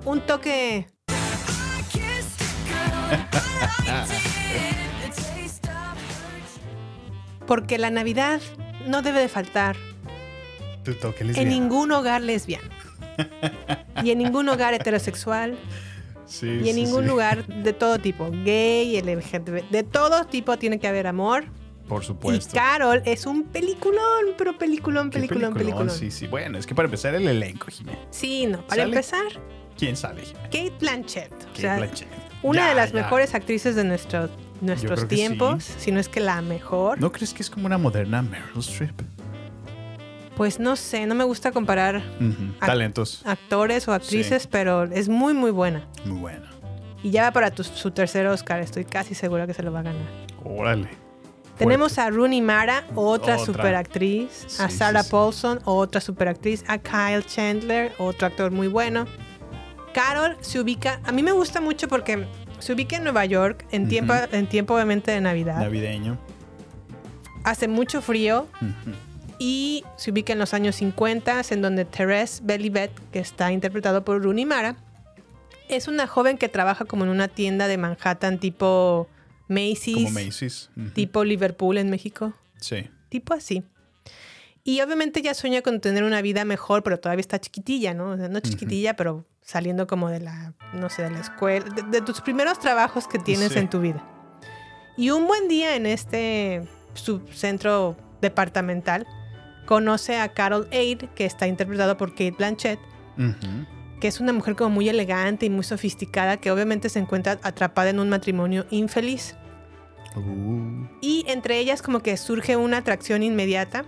Speaker 2: Un toque. Porque la Navidad no debe de faltar
Speaker 3: Tu toque
Speaker 2: en ningún hogar lesbiano. Y en ningún hogar heterosexual
Speaker 3: Sí,
Speaker 2: y en
Speaker 3: sí,
Speaker 2: ningún
Speaker 3: sí.
Speaker 2: lugar de todo tipo, gay, LGTB, de todo tipo tiene que haber amor.
Speaker 3: Por
Speaker 2: Y
Speaker 3: supuesto.
Speaker 2: Carol es un peliculón, pero peliculón,
Speaker 3: ¿Qué
Speaker 2: peliculón, peliculón.
Speaker 3: Sí, sí. Bueno, es que para empezar el elenco, Jimé.
Speaker 2: Sí, no, para
Speaker 3: ¿Sale?
Speaker 2: empezar,
Speaker 3: ¿Quién sale, Jimé?
Speaker 2: Kate Blanchett. o
Speaker 3: Kate
Speaker 2: sea,
Speaker 3: Blanchett.
Speaker 2: Una
Speaker 3: Ya,
Speaker 2: de las
Speaker 3: ya.
Speaker 2: mejores actrices de nuestro- nuestros tiempos,
Speaker 3: sí.
Speaker 2: si no es que la mejor.
Speaker 3: ¿No crees que es como una moderna Meryl Streep?
Speaker 2: Pues no sé, no me gusta comparar
Speaker 3: Talentos.
Speaker 2: actores o actrices,
Speaker 3: Sí.
Speaker 2: pero es muy, muy buena.
Speaker 3: Muy buena.
Speaker 2: Y ya va para tu- su tercer Oscar, estoy casi segura que se lo va a ganar.
Speaker 3: Órale.
Speaker 2: Tenemos a Rooney Mara, otra,
Speaker 3: Otra.
Speaker 2: superactriz, a Sarah
Speaker 3: sí.
Speaker 2: Paulson, otra superactriz, a Kyle Chandler, otro actor muy bueno. Carol se ubica, a mí me gusta mucho porque se ubica en Nueva York, en, tiempo, en tiempo obviamente de Navidad.
Speaker 3: Navideño.
Speaker 2: Hace mucho frío
Speaker 3: Ujú.
Speaker 2: Y se ubica en los años 50, en donde Therese Belivet, que está interpretado por Rooney Mara, es una joven que trabaja como en una tienda de Manhattan tipo Macy's,
Speaker 3: Como Macy's. Ujú.
Speaker 2: tipo Liverpool en México,
Speaker 3: Sí.
Speaker 2: tipo así. Y obviamente ella sueña con tener una vida mejor, pero todavía está chiquitilla, ¿no? O sea, no chiquitilla, pero saliendo como de la, no sé, de la escuela, de, de tus primeros trabajos que tienes
Speaker 3: Sí.
Speaker 2: en tu vida. Y un buen día en este subcentro departamental, conoce a Carol Aid, que está interpretado por Kate Blanchett, que es una mujer como muy elegante y muy sofisticada, que obviamente se encuentra atrapada en un matrimonio infeliz.
Speaker 3: Uh.
Speaker 2: Y entre ellas como que surge una atracción inmediata,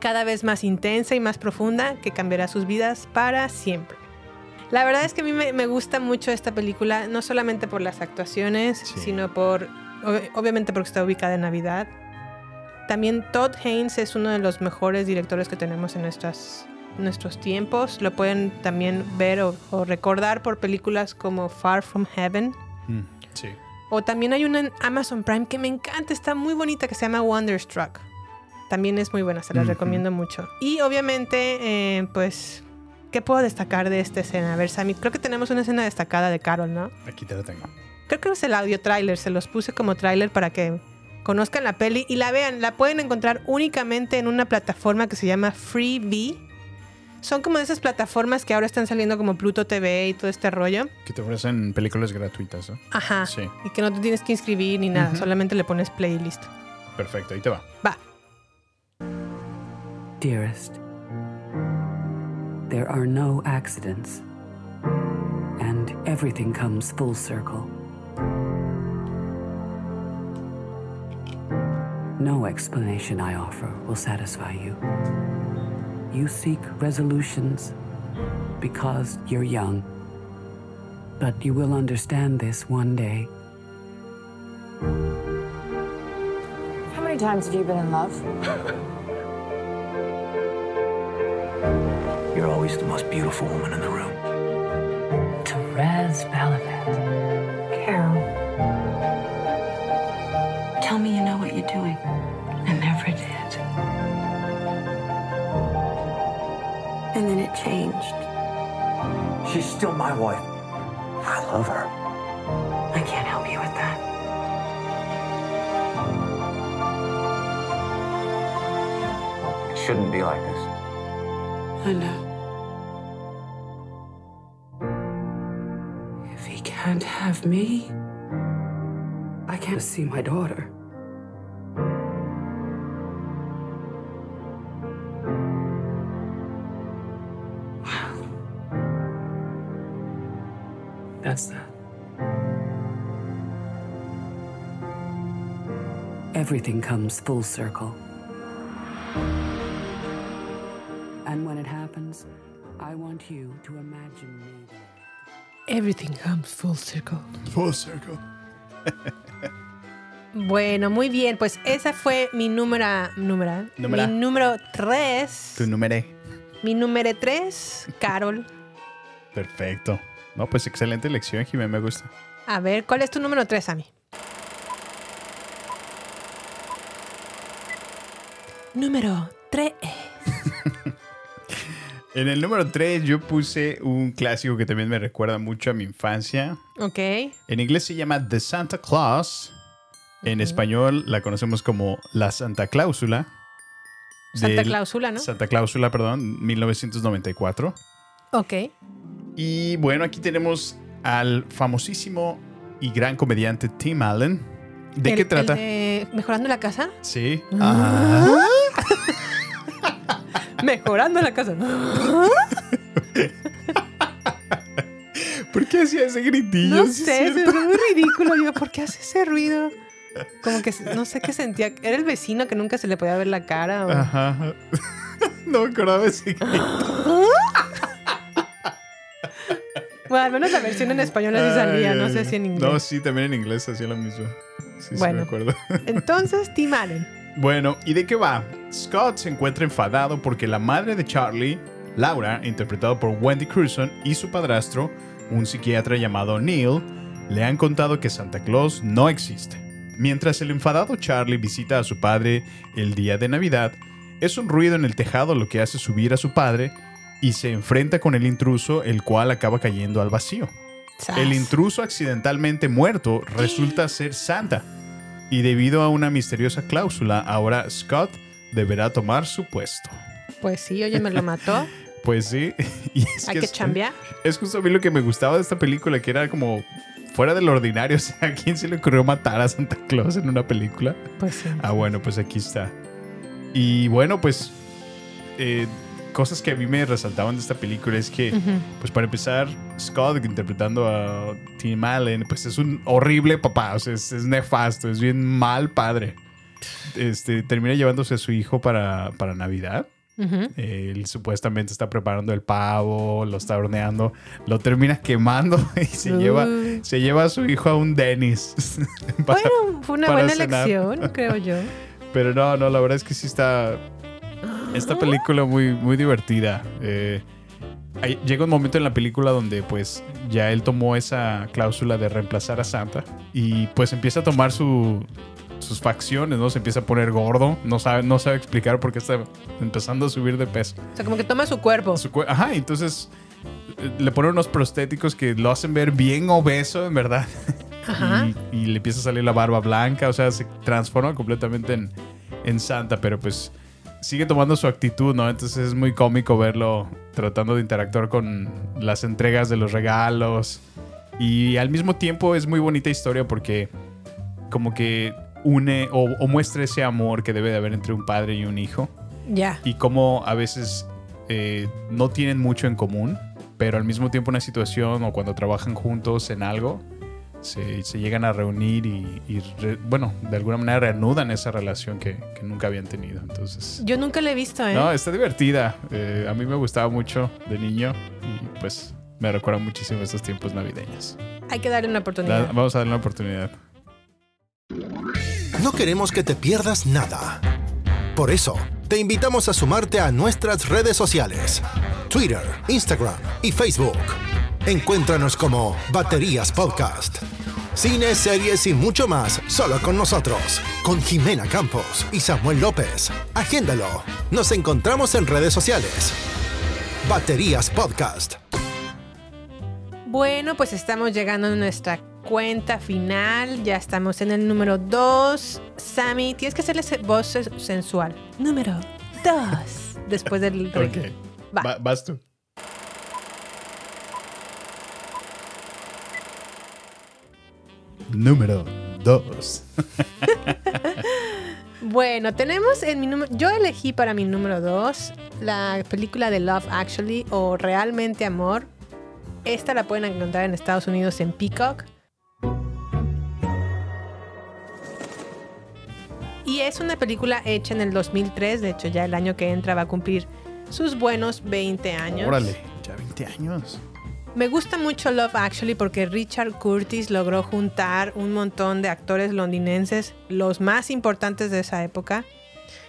Speaker 2: cada vez más intensa y más profunda, que cambiará sus vidas para siempre. La verdad es que a mí me, me gusta mucho esta película, no solamente por las actuaciones,
Speaker 3: Sí.
Speaker 2: sino por, ob- obviamente porque está ubicada en Navidad. También Todd Haynes es uno de los mejores directores que tenemos en nuestras, nuestros tiempos. Lo pueden también ver o, o recordar por películas como Far From Heaven.
Speaker 3: Mm, Sí.
Speaker 2: O también hay una en Amazon Prime que me encanta, está muy bonita, que se llama Wonderstruck. También es muy buena, se la
Speaker 3: Ujú.
Speaker 2: recomiendo mucho. Y obviamente, eh, pues, ¿qué puedo destacar de esta escena? A ver, Sammy, creo que tenemos una escena destacada de Carol, ¿no?
Speaker 3: Aquí te la tengo.
Speaker 2: Creo que es el audio tráiler, se los puse como tráiler para que conozcan la peli y la vean. La pueden encontrar únicamente en una plataforma que se llama Freevee. Son como de esas plataformas que ahora están saliendo como Pluto TV y todo este rollo.
Speaker 3: Que te ofrecen películas gratuitas, ¿no?
Speaker 2: Ajá.
Speaker 3: Sí.
Speaker 2: Y que no te tienes que inscribir ni nada, solamente le pones play y listo.
Speaker 3: Perfecto, ahí te va.
Speaker 2: Va.
Speaker 10: Dearest, there are no accidents, and everything comes full circle. No explanation I offer will satisfy you. You seek resolutions because you're young, but you will understand this one day.
Speaker 11: How many times have you been in love? (laughs)
Speaker 12: You're always the most beautiful woman in the room.
Speaker 10: Therese Balavet.
Speaker 11: Carol. Tell me you know And then it changed.
Speaker 12: She's still my wife. I love her.
Speaker 10: I can't help you with that.
Speaker 12: It shouldn't be like this.
Speaker 10: I know. If he can't have me, I can't see my daughter. everything comes full circle. And when it happens, I want you to imagine me.
Speaker 2: Everything comes full circle.
Speaker 3: Full circle. (laughs)
Speaker 2: Bueno, muy bien. Pues esa fue mi número. número
Speaker 3: ¿eh?
Speaker 2: Mi número 3.
Speaker 3: Tu número. E.
Speaker 2: Mi número 3, Carol.
Speaker 3: Perfecto. No, pues excelente elección, Jimé, me gusta.
Speaker 2: A ver, ¿cuál es tu número 3, Ami? Número 3.
Speaker 3: En el número 3 yo puse un clásico que también me recuerda mucho a mi infancia.
Speaker 2: Ok.
Speaker 3: En inglés se llama The Santa Claus. En español la conocemos como La Santa Cláusula.
Speaker 2: Santa Cláusula, ¿no?
Speaker 3: Santa Cláusula, perdón, 1994.
Speaker 2: Ok.
Speaker 3: Y bueno, aquí tenemos al famosísimo y gran comediante Tim Allen. ¿De
Speaker 2: El-
Speaker 3: qué
Speaker 2: el
Speaker 3: trata?
Speaker 2: de ¿Mejorando la casa?
Speaker 3: Sí.
Speaker 2: Ah. Mejorando la casa. (laughs)
Speaker 3: ¿Por qué hacía ese gritillo?
Speaker 2: No
Speaker 3: Sí,
Speaker 2: sé,
Speaker 3: es
Speaker 2: es muy (laughs) ridículo. Yo, ¿por qué hace ese ruido? Como que no sé qué sentía. Era el vecino que nunca se le podía ver la cara. o-
Speaker 3: Ajá. (laughs) No me acordaba ese grito.
Speaker 2: Bueno, al menos la versión en español así salía. No sé si en inglés.
Speaker 3: No, sí, también en inglés hacía lo mismo. Sí, sí,
Speaker 2: Bueno.
Speaker 3: me acuerdo.
Speaker 2: Entonces, Tim Allen.
Speaker 3: Bueno, ¿y de qué va? Scott se encuentra enfadado porque la madre de Charlie, Laura, interpretado por Wendy Crewson, y su padrastro, un psiquiatra llamado Neil, le han contado que Santa Claus no existe. Mientras el enfadado Charlie visita a su padre el día de Navidad, es un ruido en el tejado lo que hace subir a su padre y se enfrenta con el intruso, el cual acaba cayendo al vacío. El intruso accidentalmente muerto resulta ser Santa. Y debido a una misteriosa cláusula, ahora Scott deberá tomar su puesto.
Speaker 2: Pues sí, oye, me lo mató. (laughs)
Speaker 3: Pues sí. (laughs) Y es
Speaker 2: Hay que
Speaker 3: es-
Speaker 2: chambear.
Speaker 3: Es justo a mí lo que me gustaba de esta película, que era como fuera del ordinario. (laughs) O sea, ¿a quién se le ocurrió matar a Santa Claus en una película?
Speaker 2: Pues sí.
Speaker 3: Ah, bueno, pues aquí está. Y bueno, pues eh, cosas que a mí me resaltaban de esta película es que, pues para empezar, Scott interpretando a Tim Allen, pues es un horrible papá, o sea, es, es nefasto, es bien mal padre. Este, termina llevándose a su hijo para, para Navidad. Él supuestamente está preparando el pavo, lo está horneando, lo termina quemando (laughs) y se,
Speaker 2: Uh.
Speaker 3: lleva, se lleva a su hijo a un Dennis. (laughs)
Speaker 2: Bueno, fue una buena
Speaker 3: cenar.
Speaker 2: elección, creo yo. (laughs)
Speaker 3: Pero no, no, la verdad es que sí está. Esta película muy, muy divertida. Eh, hay- llega un momento en la película donde, pues, ya él tomó esa cláusula de reemplazar a Santa y, pues, empieza a tomar su- sus facciones, ¿no? Se empieza a poner gordo. No sabe, no sabe explicar por qué está empezando a subir de peso.
Speaker 2: O sea, como que toma su cuerpo.
Speaker 3: Su cue- Ajá, entonces eh, le ponen unos prostéticos que lo hacen ver bien obeso, en verdad.
Speaker 2: Ajá. (laughs)
Speaker 3: Y, y le empieza a salir la barba blanca, o sea, se transforma completamente en, en Santa, pero pues sigue tomando su actitud, ¿no? Entonces es muy cómico verlo tratando de interactuar con las entregas de los regalos. Y al mismo tiempo es muy bonita historia porque como que une o, o muestra ese amor que debe de haber entre un padre y un hijo
Speaker 2: Ya.
Speaker 3: y cómo a veces eh, no tienen mucho en común, pero al mismo tiempo una situación o cuando trabajan juntos en algo, se, se llegan a reunir y, y re- bueno, de alguna manera reanudan esa relación que, que nunca habían tenido. Entonces,
Speaker 2: Yo nunca la he visto, ¿eh?
Speaker 3: no, está divertida. Eh, a mí me gustaba mucho de niño y pues me recuerda muchísimo estos tiempos navideños.
Speaker 2: Hay que darle una
Speaker 3: Da-
Speaker 2: oportunidad.
Speaker 3: vamos a darle una oportunidad.
Speaker 1: No queremos que te pierdas nada. Por eso, te invitamos a sumarte a nuestras redes sociales. Twitter, Instagram y Facebook. Encuéntranos como Baterías Podcast. Cine, series y mucho más solo con nosotros. Con Jimena Campos y Samuel López. Agéndalo. Nos encontramos en redes sociales. Baterías Podcast.
Speaker 2: Bueno, pues estamos llegando a nuestra cuenta final. Ya estamos en el número 2. Sammy, tienes que hacerle voz se- sensual. Número 2. Después del break. (laughs)
Speaker 3: Ok.
Speaker 2: Va.
Speaker 3: Va- vas tú. Número 2. (laughs)
Speaker 2: Bueno, tenemos en mi número. Yo elegí para mi número 2 la película de Love Actually o Realmente Amor. Esta la pueden encontrar en Estados Unidos en Peacock. Y es una película hecha en el 2003. De hecho, ya el año que entra va a cumplir sus buenos 20 años.
Speaker 3: Órale, ya 20 años.
Speaker 2: Me gusta mucho Love Actually porque Richard Curtis logró juntar un montón de actores londinenses, los más importantes de esa época.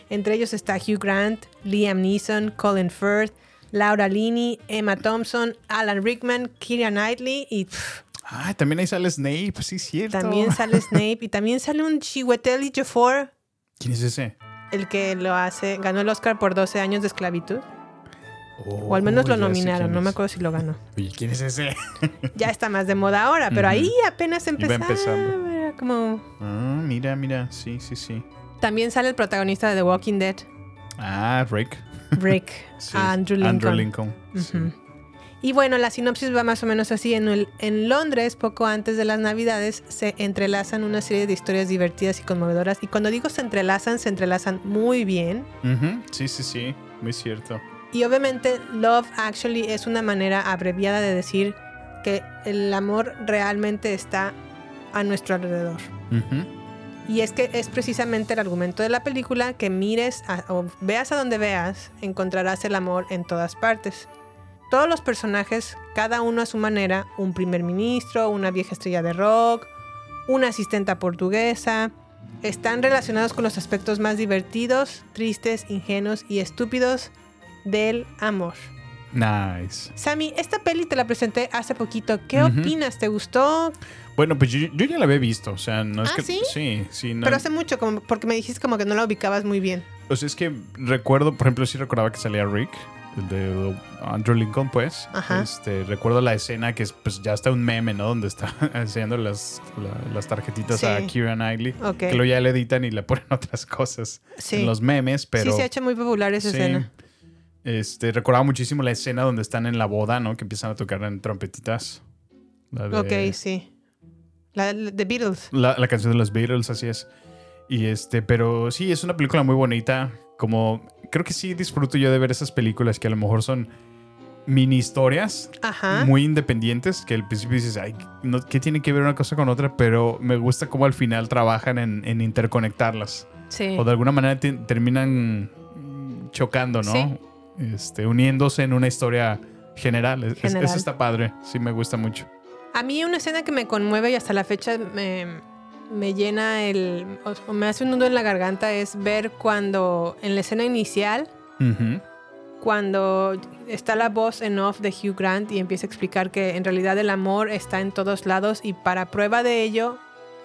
Speaker 2: Entre ellos está Hugh Grant, Liam Neeson, Colin Firth, Laura Linney, Emma Thompson, Alan Rickman, Keira Knightley y pff,
Speaker 3: Ah, también ahí sale Snape, sí, cierto.
Speaker 2: también sale Snape y también sale un Chiwetel Ejiofor,
Speaker 3: ¿Quién es ese?
Speaker 2: el que lo hace, ganó el Oscar por 12 años de esclavitud. O al menos
Speaker 3: Oh,
Speaker 2: lo nominaron, no me acuerdo si lo ganó.
Speaker 3: Oye, ¿quién es ese? (laughs)
Speaker 2: Ya está más de moda ahora, pero ahí apenas
Speaker 3: Iba
Speaker 2: empezaba.
Speaker 3: empezando.
Speaker 2: era como
Speaker 3: Ah, mira, mira, sí, sí, sí.
Speaker 2: También sale el protagonista de The Walking Dead,
Speaker 3: Ah, Rick.
Speaker 2: Rick, (laughs)
Speaker 3: Sí, (laughs)
Speaker 2: Andrew Lincoln.
Speaker 3: Andrew Lincoln. sí.
Speaker 2: Y bueno, la sinopsis va más o menos así. En, el- en Londres, poco antes de las Navidades, se entrelazan una serie de historias divertidas y conmovedoras. Y cuando digo se entrelazan, se entrelazan muy bien.
Speaker 3: Sí, sí, sí, muy cierto.
Speaker 2: Y obviamente Love Actually es una manera abreviada de decir que el amor realmente está a nuestro alrededor. Y es que es precisamente el argumento de la película que mires a- o veas a donde veas, encontrarás el amor en todas partes. Todos los personajes, cada uno a su manera, un primer ministro, una vieja estrella de rock, una asistenta portuguesa, están relacionados con los aspectos más divertidos, tristes, ingenuos y estúpidos del amor.
Speaker 3: Nice.
Speaker 2: Sammy, esta peli te la presenté hace poquito. ¿Qué opinas? ¿Te gustó?
Speaker 3: Bueno, pues yo, yo ya la había visto, o sea, no es
Speaker 2: ¿Ah,
Speaker 3: que...
Speaker 2: sí?
Speaker 3: Sí, sí, no.
Speaker 2: Pero hace mucho, como, porque me dijiste como que no la ubicabas muy bien.
Speaker 3: O sea, es que recuerdo, por ejemplo, sí recordaba que salía Rick, el de Andrew Lincoln, pues.
Speaker 2: Ajá.
Speaker 3: Este, recuerdo la escena que es, pues ya está un meme, ¿no? Donde está (laughs) enseñando las, la- las tarjetitas
Speaker 2: Sí.
Speaker 3: a Kira Knightley.
Speaker 2: Ok.
Speaker 3: Que luego ya le editan y le ponen (laughs) otras cosas
Speaker 2: Sí.
Speaker 3: en los memes, pero...
Speaker 2: sí, se ha hecho muy popular esa
Speaker 3: Sí.
Speaker 2: escena.
Speaker 3: Este, recordaba muchísimo la escena donde están en la boda, ¿no? Que empiezan a tocar en trompetitas. La de-
Speaker 2: Ok, sí. La de The Beatles.
Speaker 3: La, la canción de los Beatles, así es. Y este, pero sí, es una película muy bonita. Como creo que sí disfruto yo de ver esas películas que a lo mejor son mini historias
Speaker 2: Ajá.
Speaker 3: muy independientes. Que al principio dices, ay, no, ¿qué tiene que ver una cosa con otra? Pero me gusta cómo al final trabajan en, en interconectarlas.
Speaker 2: Sí.
Speaker 3: O de alguna manera te- terminan chocando, ¿no?
Speaker 2: Sí.
Speaker 3: Este, uniéndose en una historia general. Es- eso está padre. Sí, me gusta mucho.
Speaker 2: A mí una escena que me conmueve y hasta la fecha me, me llena el... o- me hace un nudo en la garganta es ver cuando en la escena inicial, cuando está la voz en off de Hugh Grant y empieza a explicar que en realidad el amor está en todos lados y para prueba de ello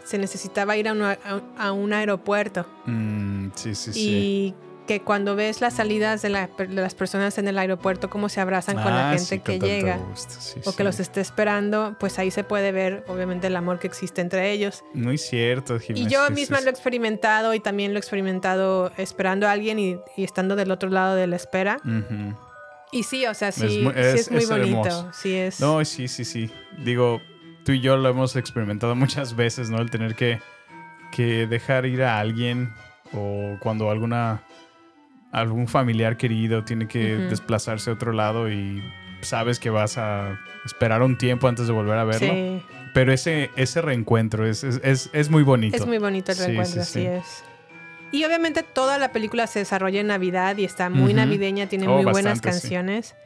Speaker 2: se necesitaba ir a, una- a- un aeropuerto.
Speaker 3: Mm, sí, sí, sí.
Speaker 2: Que cuando ves las salidas de, la- de las personas en el aeropuerto, cómo se abrazan con la
Speaker 3: Ah,
Speaker 2: gente
Speaker 3: sí,
Speaker 2: que llega
Speaker 3: sí,
Speaker 2: o
Speaker 3: sí.
Speaker 2: que los esté esperando, pues ahí se puede ver obviamente el amor que existe entre ellos.
Speaker 3: Muy cierto,
Speaker 2: Y yo misma lo he experimentado y también lo he experimentado esperando a alguien y, y estando del otro lado de la espera. Y sí, o sea, sí,
Speaker 3: Es muy-
Speaker 2: sí es,
Speaker 3: es-
Speaker 2: muy
Speaker 3: es
Speaker 2: bonito.
Speaker 3: hermoso.
Speaker 2: Sí es.
Speaker 3: No, sí, sí, sí. Digo, tú y yo lo hemos experimentado (laughs) muchas veces, ¿no? El tener que, que dejar ir a alguien o cuando alguna algún familiar querido tiene que desplazarse a otro lado y sabes que vas a esperar un tiempo antes de volver a verlo.
Speaker 2: Sí.
Speaker 3: Pero ese, ese reencuentro es, es, es, es muy bonito.
Speaker 2: Es muy bonito el reencuentro,
Speaker 3: sí, sí.
Speaker 2: así es. Y obviamente toda la película se desarrolla en Navidad y está muy navideña, tiene
Speaker 3: Oh,
Speaker 2: muy buenas
Speaker 3: bastante,
Speaker 2: canciones.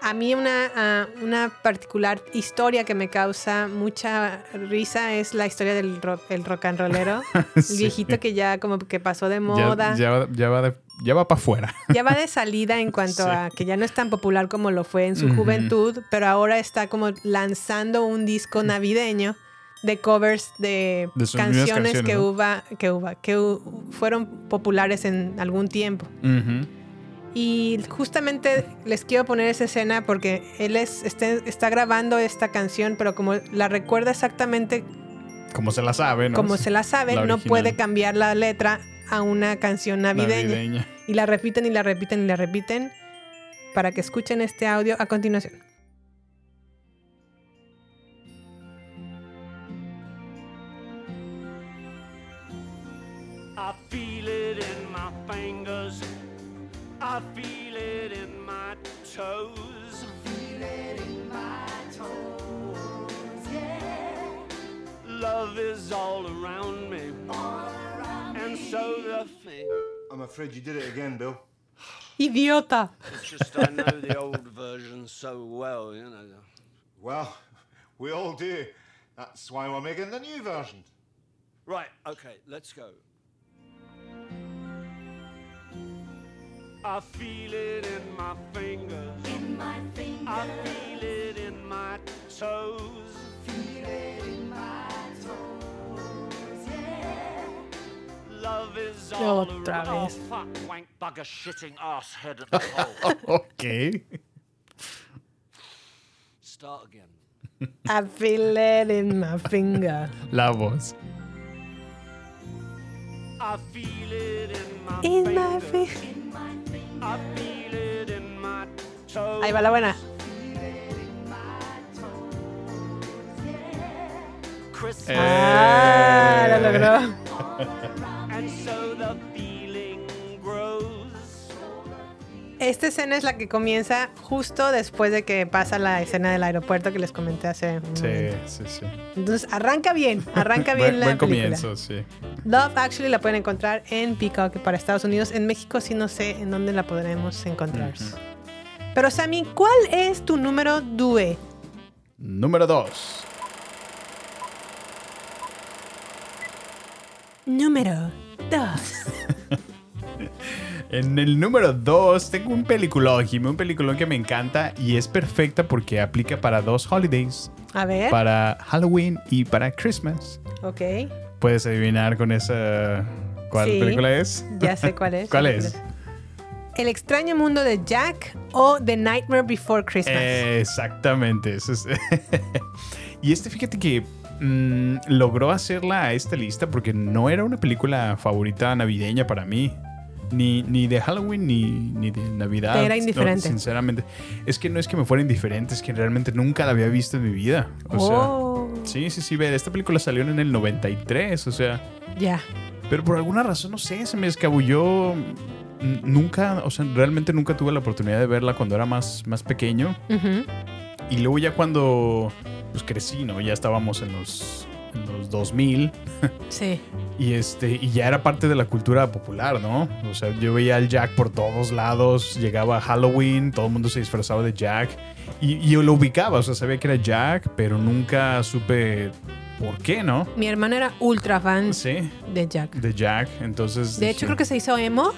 Speaker 2: A mí una, una particular historia que me causa mucha risa es la historia del rock, el rock and rollero. (laughs) El viejito que ya como que pasó de
Speaker 3: Ya-
Speaker 2: moda.
Speaker 3: Ya, va- ya va, de- ya va para afuera.
Speaker 2: ya va de salida en cuanto (laughs)
Speaker 3: Sí.
Speaker 2: a que ya no es tan popular como lo fue en su juventud, pero ahora está como lanzando un disco navideño de covers de, canciones,
Speaker 3: canciones,
Speaker 2: que,
Speaker 3: ¿no?
Speaker 2: que, que fueron populares en algún tiempo. Y justamente les quiero poner esa escena porque él es, este- está grabando esta canción, pero como la recuerda exactamente
Speaker 3: Como se la sabe, ¿no?
Speaker 2: como se la sabe,
Speaker 3: La
Speaker 2: no puede cambiar la letra a una canción navideña.
Speaker 3: Navideña.
Speaker 2: Y la repiten y la repiten y la repiten para que escuchen este audio a continuación.
Speaker 13: I feel it in my toes. Feel it in my toes, yeah. Love is all around me. And so the thing.
Speaker 7: I'm afraid you did it again, Bill.
Speaker 2: Idiota.
Speaker 13: It's just I know the old version so well, you know.
Speaker 14: Well, we all do. That's why we're making the new version.
Speaker 13: Right, okay, let's go. I feel it in my fingers. In my fingers. I feel it in my toes. Feel it in my toes. Yeah. Love is all
Speaker 2: Otra
Speaker 13: around. Oh,
Speaker 2: vez.
Speaker 13: fuck, wank, bugger, shitting ass, head and (laughs) hole.
Speaker 3: ok.
Speaker 13: Start again. (laughs)
Speaker 2: I feel it in my finger.
Speaker 3: La voz.
Speaker 13: I feel it in my
Speaker 2: In my
Speaker 13: fingers.
Speaker 2: fi-
Speaker 13: I feel it in my toes.
Speaker 2: Ahí va la buena.
Speaker 13: Christmas.
Speaker 2: Ah, lo logró. (laughs) Esta escena es la que comienza justo después de que pasa la escena del aeropuerto que les comenté hace un
Speaker 3: Sí,
Speaker 2: momento.
Speaker 3: sí, sí.
Speaker 2: Entonces arranca bien, arranca bien
Speaker 3: buen,
Speaker 2: la
Speaker 3: buen
Speaker 2: película.
Speaker 3: comienzo, sí.
Speaker 2: Love Actually la pueden encontrar en Peacock para Estados Unidos. En México sí no sé en dónde la podremos encontrar. Pero Sammy, ¿cuál es tu número due?
Speaker 3: Número 2.
Speaker 2: Número 2. (laughs)
Speaker 3: En el número 2 tengo un peliculón, Jimmy, un peliculón que me encanta y es perfecta porque aplica para dos holidays.
Speaker 2: A ver.
Speaker 3: Para Halloween y para Christmas.
Speaker 2: Ok.
Speaker 3: Puedes adivinar con esa... ¿Cuál
Speaker 2: Sí,
Speaker 3: película es?
Speaker 2: Ya sé cuál es. (laughs)
Speaker 3: ¿Cuál es?
Speaker 2: El extraño mundo de Jack o The Nightmare Before Christmas.
Speaker 3: Exactamente. eso es- (laughs) y este, fíjate que mm, logró hacerla a esta lista porque no era una película favorita navideña para mí. Ni, ni de Halloween ni, ni de Navidad.
Speaker 2: Te era
Speaker 3: No,
Speaker 2: indiferente.
Speaker 3: sinceramente. Es que no es que me fuera indiferente, es que realmente nunca la había visto en mi vida. O
Speaker 2: Oh.
Speaker 3: sea, sí, sí, sí. Ver, esta película salió en el 93, o sea.
Speaker 2: Ya.
Speaker 3: Pero por alguna razón, no sé, se me escabulló. Nunca, o sea, realmente nunca tuve la oportunidad de verla cuando era más, más pequeño. Y luego ya cuando pues crecí, ¿no? Ya estábamos en los, en los 2000
Speaker 2: Sí. (laughs)
Speaker 3: y este y ya era parte de la cultura popular, ¿no? O sea, yo veía al Jack por todos lados, llegaba Halloween, todo el mundo se disfrazaba de Jack y, y yo lo ubicaba, o sea, sabía que era Jack, pero nunca supe por qué, ¿no?
Speaker 2: Mi hermana era ultra fan
Speaker 3: Sí,
Speaker 2: de Jack.
Speaker 3: de Jack, entonces
Speaker 2: De hecho, creo que se hizo emo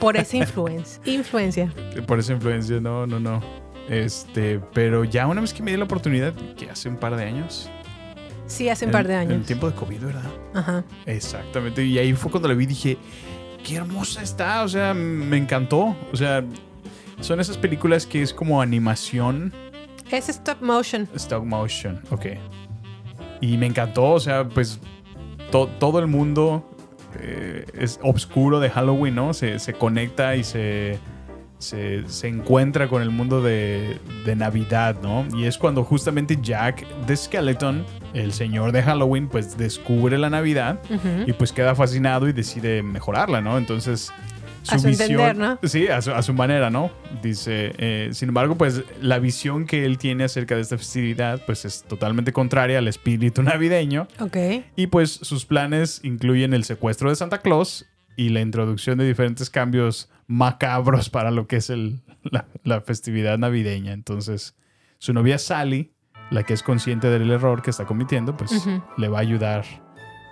Speaker 2: por esa influencia. (laughs) influencia.
Speaker 3: por esa influencia, no, no, no. Este, pero ya una vez que me di la oportunidad, que hace un par de años.
Speaker 2: Sí, hace un par de
Speaker 3: En
Speaker 2: años.
Speaker 3: tiempo de COVID, ¿verdad?
Speaker 2: Ajá.
Speaker 3: Exactamente. Y ahí fue cuando la vi y dije, qué hermosa está. O sea, me encantó. O sea, son esas películas que es como animación,
Speaker 2: Es stop motion.
Speaker 3: stop motion. Ok. Y me encantó. O sea, pues to- todo el mundo eh, es obscuro de Halloween, ¿no? Se, se conecta y se, se, se encuentra con el mundo de, de Navidad, ¿no? Y es cuando justamente Jack the Skeleton, el señor de Halloween, pues descubre la Navidad y pues queda fascinado y decide mejorarla, ¿no? Entonces,
Speaker 2: A su entender, ¿no?
Speaker 3: Sí, a su, a su manera, ¿no? Dice, eh, sin embargo, pues la visión que él tiene acerca de esta festividad, pues es totalmente contraria al espíritu (laughs) navideño.
Speaker 2: Ok.
Speaker 3: Y pues sus planes incluyen el secuestro de Santa Claus y la introducción de diferentes cambios macabros para lo que es el, la, la festividad navideña. Entonces, su novia Sally, la que es consciente del error que está cometiendo, pues le va a ayudar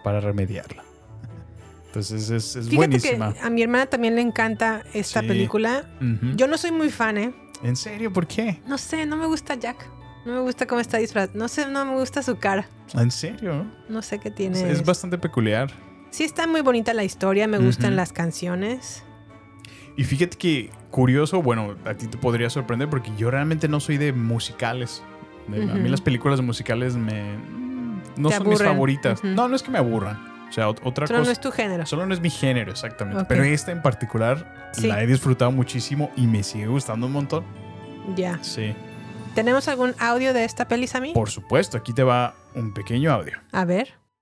Speaker 3: para remediarla. Entonces, es, buenísima.
Speaker 2: que a mi hermana también le encanta esta
Speaker 3: Sí.
Speaker 2: película. Yo no soy muy fan, ¿eh?
Speaker 3: ¿En serio? ¿Por qué?
Speaker 2: No sé, no me gusta Jack. No me gusta cómo está disfrazado. No sé, no me gusta su cara.
Speaker 3: ¿En serio?
Speaker 2: No sé qué tiene.
Speaker 3: es bastante peculiar.
Speaker 2: Sí está muy bonita la historia, me gustan las canciones.
Speaker 3: Y fíjate que curioso, bueno, a ti te podría sorprender porque yo realmente no soy de musicales. De- A mí las películas musicales me no son mis favoritas. No, no es que me aburran. O sea, ot- otra
Speaker 2: Solo
Speaker 3: cosa.
Speaker 2: no es tu género.
Speaker 3: Solo no es mi género, exactamente. Pero esta en particular
Speaker 2: Sí.
Speaker 3: la he disfrutado muchísimo y me sigue gustando un montón.
Speaker 2: Ya.
Speaker 3: Sí.
Speaker 2: ¿Tenemos algún audio de esta peli, Sammy?
Speaker 3: Por supuesto, aquí te va un pequeño audio.
Speaker 2: A ver.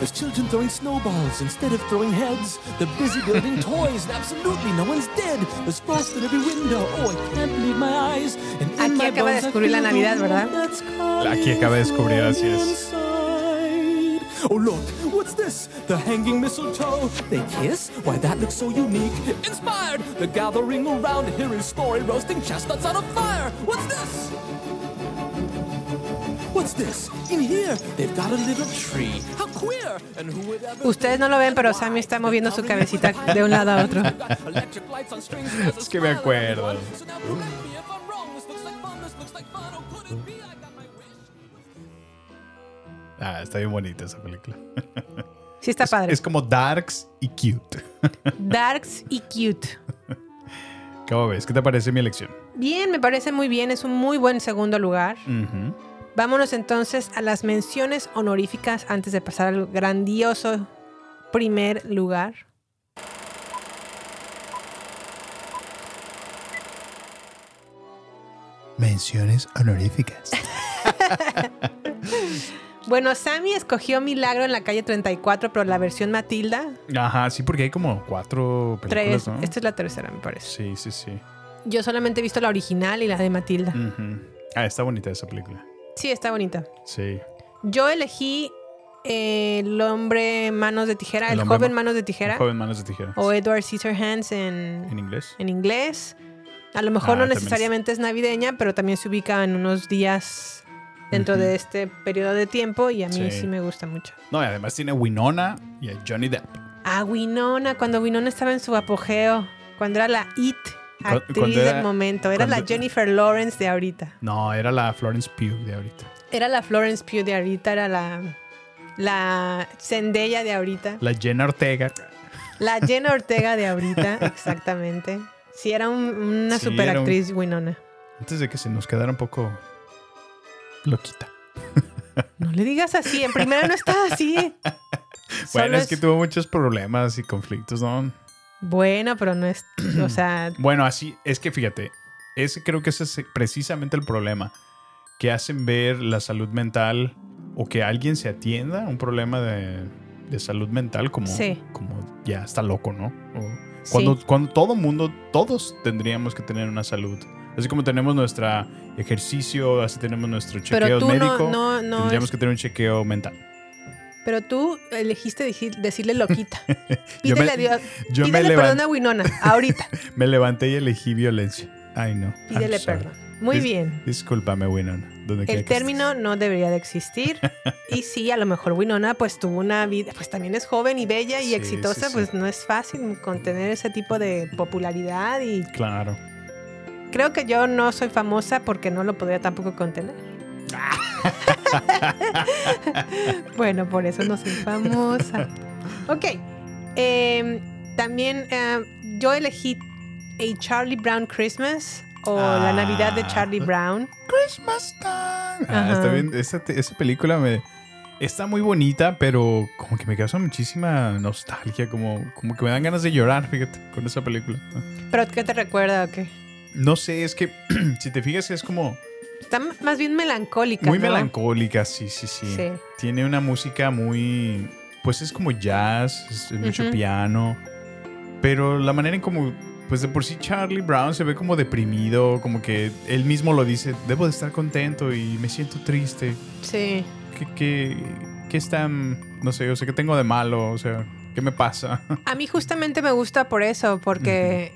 Speaker 15: There's children throwing snowballs instead of throwing heads. They're busy building (laughs) toys and absolutely no one's dead. There's frost in every window. Oh, I can't believe my eyes. And in
Speaker 2: Aquí
Speaker 15: my
Speaker 2: acaba de
Speaker 15: bones I
Speaker 2: descubrir la
Speaker 15: feel the
Speaker 2: Navidad,
Speaker 15: warmth
Speaker 2: ¿verdad?
Speaker 15: that's
Speaker 3: Aquí acaba de descubrir, así es.
Speaker 15: inside. Oh, look, what's this? The hanging mistletoe. They kiss? Why, that looks so unique. Inspired! The gathering around to hear his story, roasting chestnuts on a fire. What's this?
Speaker 2: Ustedes no lo ven, pero Sammy está moviendo su cabecita de un lado a otro.
Speaker 3: Es que me acuerdo.
Speaker 15: Oh.
Speaker 3: Ah, está bien bonita esa película.
Speaker 2: Sí está padre.
Speaker 3: Es como darks y cute.
Speaker 2: Darks y cute.
Speaker 3: ¿Cómo ves? ¿Qué te parece mi elección?
Speaker 2: Bien, me parece muy bien. Es un muy buen segundo lugar.
Speaker 3: Ujú.
Speaker 2: Vámonos entonces a las menciones honoríficas antes de pasar al grandioso primer lugar.
Speaker 3: Menciones honoríficas. (laughs) (laughs)
Speaker 2: Bueno, Sammy escogió Milagro en la calle 34, pero la versión Matilda,
Speaker 3: Ajá, sí, porque hay como cuatro películas,
Speaker 2: tres.
Speaker 3: ¿no?
Speaker 2: Esta es la tercera, me parece.
Speaker 3: Sí, sí, sí.
Speaker 2: Yo solamente he visto la original y la de Matilda.
Speaker 3: Ah, está bonita esa película.
Speaker 2: Sí, está bonita.
Speaker 3: Sí.
Speaker 2: Yo elegí eh, El hombre manos de tijera, el, joven
Speaker 3: ma-
Speaker 2: manos de tijera.
Speaker 3: El joven manos de tijera.
Speaker 2: O Edward Scissorhands en,
Speaker 3: En inglés.
Speaker 2: en inglés. A lo mejor
Speaker 3: Ah,
Speaker 2: no
Speaker 3: es-
Speaker 2: necesariamente es navideña, pero también se ubica en unos días dentro de este periodo de tiempo y a mí
Speaker 3: Sí.
Speaker 2: sí, me gusta mucho.
Speaker 3: No, y además tiene a Winona y a Johnny Depp.
Speaker 2: A Winona, cuando Winona estaba en su apogeo, cuando era la IT actriz
Speaker 3: era-
Speaker 2: del momento, era la Jennifer Lawrence de ahorita.
Speaker 3: No, era la Florence Pugh de ahorita.
Speaker 2: Era la Florence Pugh de ahorita, era la, la Zendaya de ahorita.
Speaker 3: La Jenna Ortega.
Speaker 2: La Jenna (laughs) Ortega de ahorita, exactamente. Sí, era un- una
Speaker 3: Sí,
Speaker 2: super
Speaker 3: era un-
Speaker 2: actriz Winona.
Speaker 3: Antes de que se nos quedara un poco loquita.
Speaker 2: No le digas así, en primera no está así. (laughs)
Speaker 3: Bueno,
Speaker 2: Solo
Speaker 3: es que tuvo muchos problemas y conflictos, ¿no?
Speaker 2: Bueno, pero no es, o (clears throat) sea,
Speaker 3: Bueno, así, es que fíjate, ese creo que ese es precisamente el problema. Que hacen ver la salud mental o que alguien se atienda a un problema de, de salud mental como,
Speaker 2: Sí.
Speaker 3: como ya está loco, ¿no? O cuando,
Speaker 2: Sí.
Speaker 3: cuando todo mundo, todos tendríamos que tener una salud. Así como tenemos nuestro ejercicio, así tenemos nuestro chequeo
Speaker 2: no-
Speaker 3: médico,
Speaker 2: no- no
Speaker 3: tendríamos
Speaker 2: es-
Speaker 3: que tener un chequeo mental.
Speaker 2: Pero tú elegiste decir- decirle loquita. (laughs)
Speaker 3: Yo
Speaker 2: Pídele
Speaker 3: me-
Speaker 2: a Dios,
Speaker 3: yo me
Speaker 2: pídele
Speaker 3: levan-
Speaker 2: perdón a Winona, ahorita. (laughs)
Speaker 3: Me levanté y elegí violencia. Ay, no.
Speaker 2: Pídele perdón. Muy
Speaker 3: Dis-
Speaker 2: bien.
Speaker 3: Discúlpame, Winona.
Speaker 2: El término no debería de existir. (laughs) Y sí, a lo mejor Winona pues tuvo una vida, pues también es joven y bella y
Speaker 3: Sí,
Speaker 2: exitosa,
Speaker 3: sí, sí.
Speaker 2: pues no es fácil contener ese tipo de popularidad y.
Speaker 3: Claro.
Speaker 2: creo que yo no soy famosa porque no lo podría tampoco contener. (laughs) bueno, por eso no soy famosa. Ok. em, también eh, yo elegí A Charlie Brown Christmas o La Navidad de Charlie Brown.
Speaker 3: Christmas time. Ah, está bien. Esa película me, está muy bonita, pero como que me causa muchísima nostalgia. Como, como que me dan ganas de llorar, fíjate, con esa película.
Speaker 2: ¿Pero qué te recuerda o qué?
Speaker 3: No sé, es que (clears throat) si te fijas, es como
Speaker 2: Está más bien melancólica.
Speaker 3: muy
Speaker 2: ¿no?
Speaker 3: melancólica, sí, sí, sí,
Speaker 2: Sí.
Speaker 3: Tiene una música muy. Pues es como jazz, es mucho piano. Pero la manera en como. Pues de por sí Charlie Brown se ve como deprimido, como que él mismo lo dice, debo de estar contento y me siento triste.
Speaker 2: Sí.
Speaker 3: ¿Qué, qué, qué está, no sé, o sea, qué tengo de malo? O sea, ¿qué me pasa? (laughs)
Speaker 2: A mí justamente me gusta por eso, porque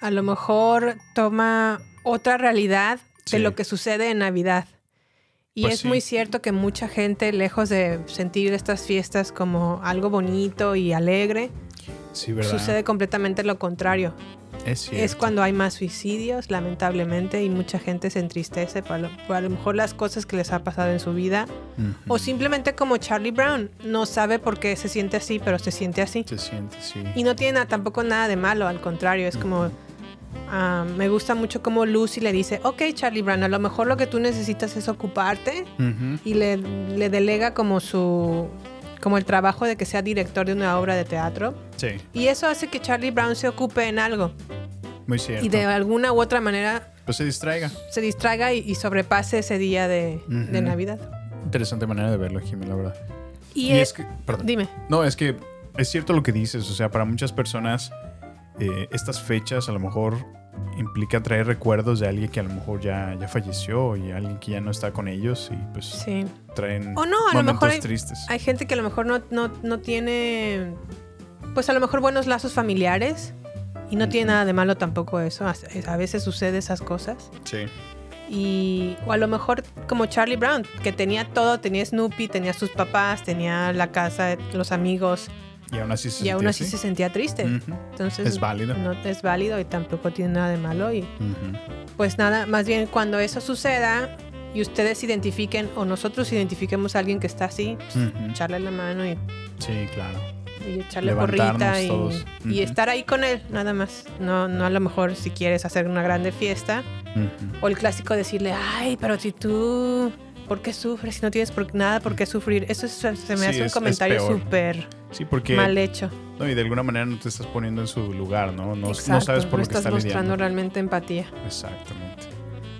Speaker 2: a lo mejor toma otra realidad de lo que sucede en Navidad. Y
Speaker 3: Pues
Speaker 2: es
Speaker 3: sí.
Speaker 2: muy cierto que mucha gente, lejos de sentir estas fiestas como algo bonito y alegre, sucede completamente lo contrario.
Speaker 3: Es.
Speaker 2: Es cuando hay más suicidios, lamentablemente, y mucha gente se entristece por, lo- por a lo mejor las cosas que les ha pasado en su vida. O simplemente como Charlie Brown, no sabe por qué se siente así, pero se siente así.
Speaker 3: Se siente, sí.
Speaker 2: Y no tiene tampoco nada de malo, al contrario, es como... ah, me gusta mucho como Lucy le dice, ok Charlie Brown, a lo mejor lo que tú necesitas es ocuparte
Speaker 3: Ujú.
Speaker 2: y le, le delega como su... como el trabajo de que sea director de una obra de teatro.
Speaker 3: Sí.
Speaker 2: Y eso hace que Charlie Brown se ocupe en algo.
Speaker 3: Muy cierto.
Speaker 2: y de alguna u otra manera
Speaker 3: Pues se distraiga.
Speaker 2: se distraiga y, y sobrepase ese día de, de
Speaker 3: Ujú.
Speaker 2: Navidad.
Speaker 3: Interesante manera de verlo, Jimmy, la verdad.
Speaker 2: Y,
Speaker 3: Y
Speaker 2: eh,
Speaker 3: es que, perdón.
Speaker 2: dime.
Speaker 3: No, es que es cierto lo que dices. O sea, para muchas personas, eh, estas fechas a lo mejor implica traer recuerdos de alguien que a lo mejor ya, ya falleció y alguien que ya no está con ellos y pues
Speaker 2: Sí.
Speaker 3: traen
Speaker 2: O no, a lo
Speaker 3: momentos
Speaker 2: mejor hay,
Speaker 3: tristes.
Speaker 2: hay gente que a lo mejor no, no, no tiene, pues a lo mejor buenos lazos familiares y no tiene nada de malo tampoco eso. A, a veces sucede esas cosas.
Speaker 3: Sí.
Speaker 2: Y, o a lo mejor como Charlie Brown, que tenía todo, tenía Snoopy, tenía sus papás, tenía la casa, los amigos,
Speaker 3: Y aún así se
Speaker 2: y aún
Speaker 3: sentía
Speaker 2: así se sentía triste.
Speaker 3: Ujú.
Speaker 2: Entonces,
Speaker 3: Es válido.
Speaker 2: No es válido y tampoco tiene nada de malo. Y
Speaker 3: Ujú.
Speaker 2: pues nada, más bien cuando eso suceda y ustedes identifiquen o nosotros identifiquemos a alguien que está así, pues,
Speaker 3: Ujú.
Speaker 2: echarle la mano y,
Speaker 3: Sí, claro.
Speaker 2: y echarle porrita y, y estar ahí con él, nada más. No, no a lo mejor si quieres hacer una grande fiesta o el clásico decirle, ay, pero si tú, ¿por qué sufres? Si no tienes por, nada por qué sufrir. Eso es- se me
Speaker 3: Sí,
Speaker 2: hace un
Speaker 3: es-
Speaker 2: comentario súper
Speaker 3: Sí,
Speaker 2: mal hecho.
Speaker 3: No, y de alguna manera no te estás poniendo en su lugar, ¿no? No, sabes por
Speaker 2: no
Speaker 3: lo que
Speaker 2: estás
Speaker 3: está
Speaker 2: mostrando
Speaker 3: lidiando.
Speaker 2: realmente empatía.
Speaker 3: Exactamente.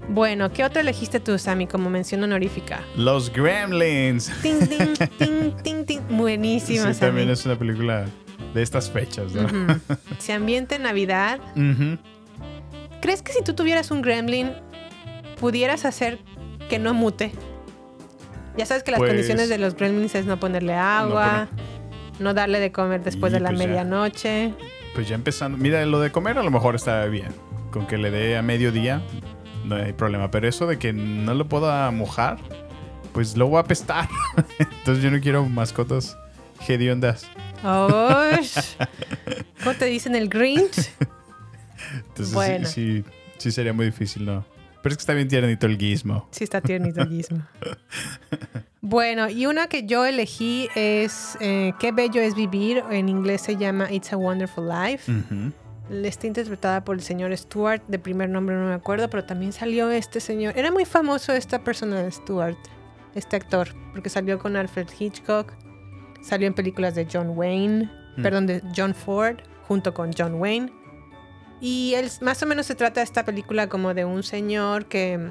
Speaker 2: Bueno, ¿qué otra elegiste tú, Sammy, como mención honorífica?
Speaker 3: Los Gremlins. (laughs)
Speaker 2: Ting, ting, ting, ting, ting. Buenísima,
Speaker 3: Sí, también es una película de estas fechas, ¿no? (laughs)
Speaker 2: Se ambiente en Navidad. ¿Crees que si tú tuvieras un gremlin, pudieras hacer que no mute? Ya sabes que las
Speaker 3: Pues-
Speaker 2: condiciones de los gremlins es no ponerle agua, no, darle de comer después
Speaker 3: Y
Speaker 2: de la
Speaker 3: pues
Speaker 2: medianoche.
Speaker 3: Pues ya empezando. Mira, lo de comer a lo mejor está bien. Con que le dé a mediodía, no hay problema. Pero eso de que no lo pueda mojar, pues lo voy a apestar. (laughs) Entonces yo no quiero mascotas hediondas.
Speaker 2: ¡Osh! (laughs) ¿Cómo te dicen el Grinch?
Speaker 3: Entonces sí-
Speaker 2: Bueno.
Speaker 3: sí, sí, sería muy difícil, ¿no? Pero es que está bien tiernito el gizmo.
Speaker 2: Sí, está tiernito el guismo. (laughs) Bueno, y una que yo elegí es eh, Qué bello es vivir. En inglés se llama It's a Wonderful Life.
Speaker 3: Ujú.
Speaker 2: Está interpretada por el señor Stewart. De primer nombre no me acuerdo, pero también salió este señor. Era muy famoso esta persona de Stewart, este actor, porque salió con Alfred Hitchcock. Salió en películas de John Wayne,
Speaker 3: Mm.
Speaker 2: perdón, de John Ford, junto con John Wayne. Y él, más o menos se trata esta película como de un señor que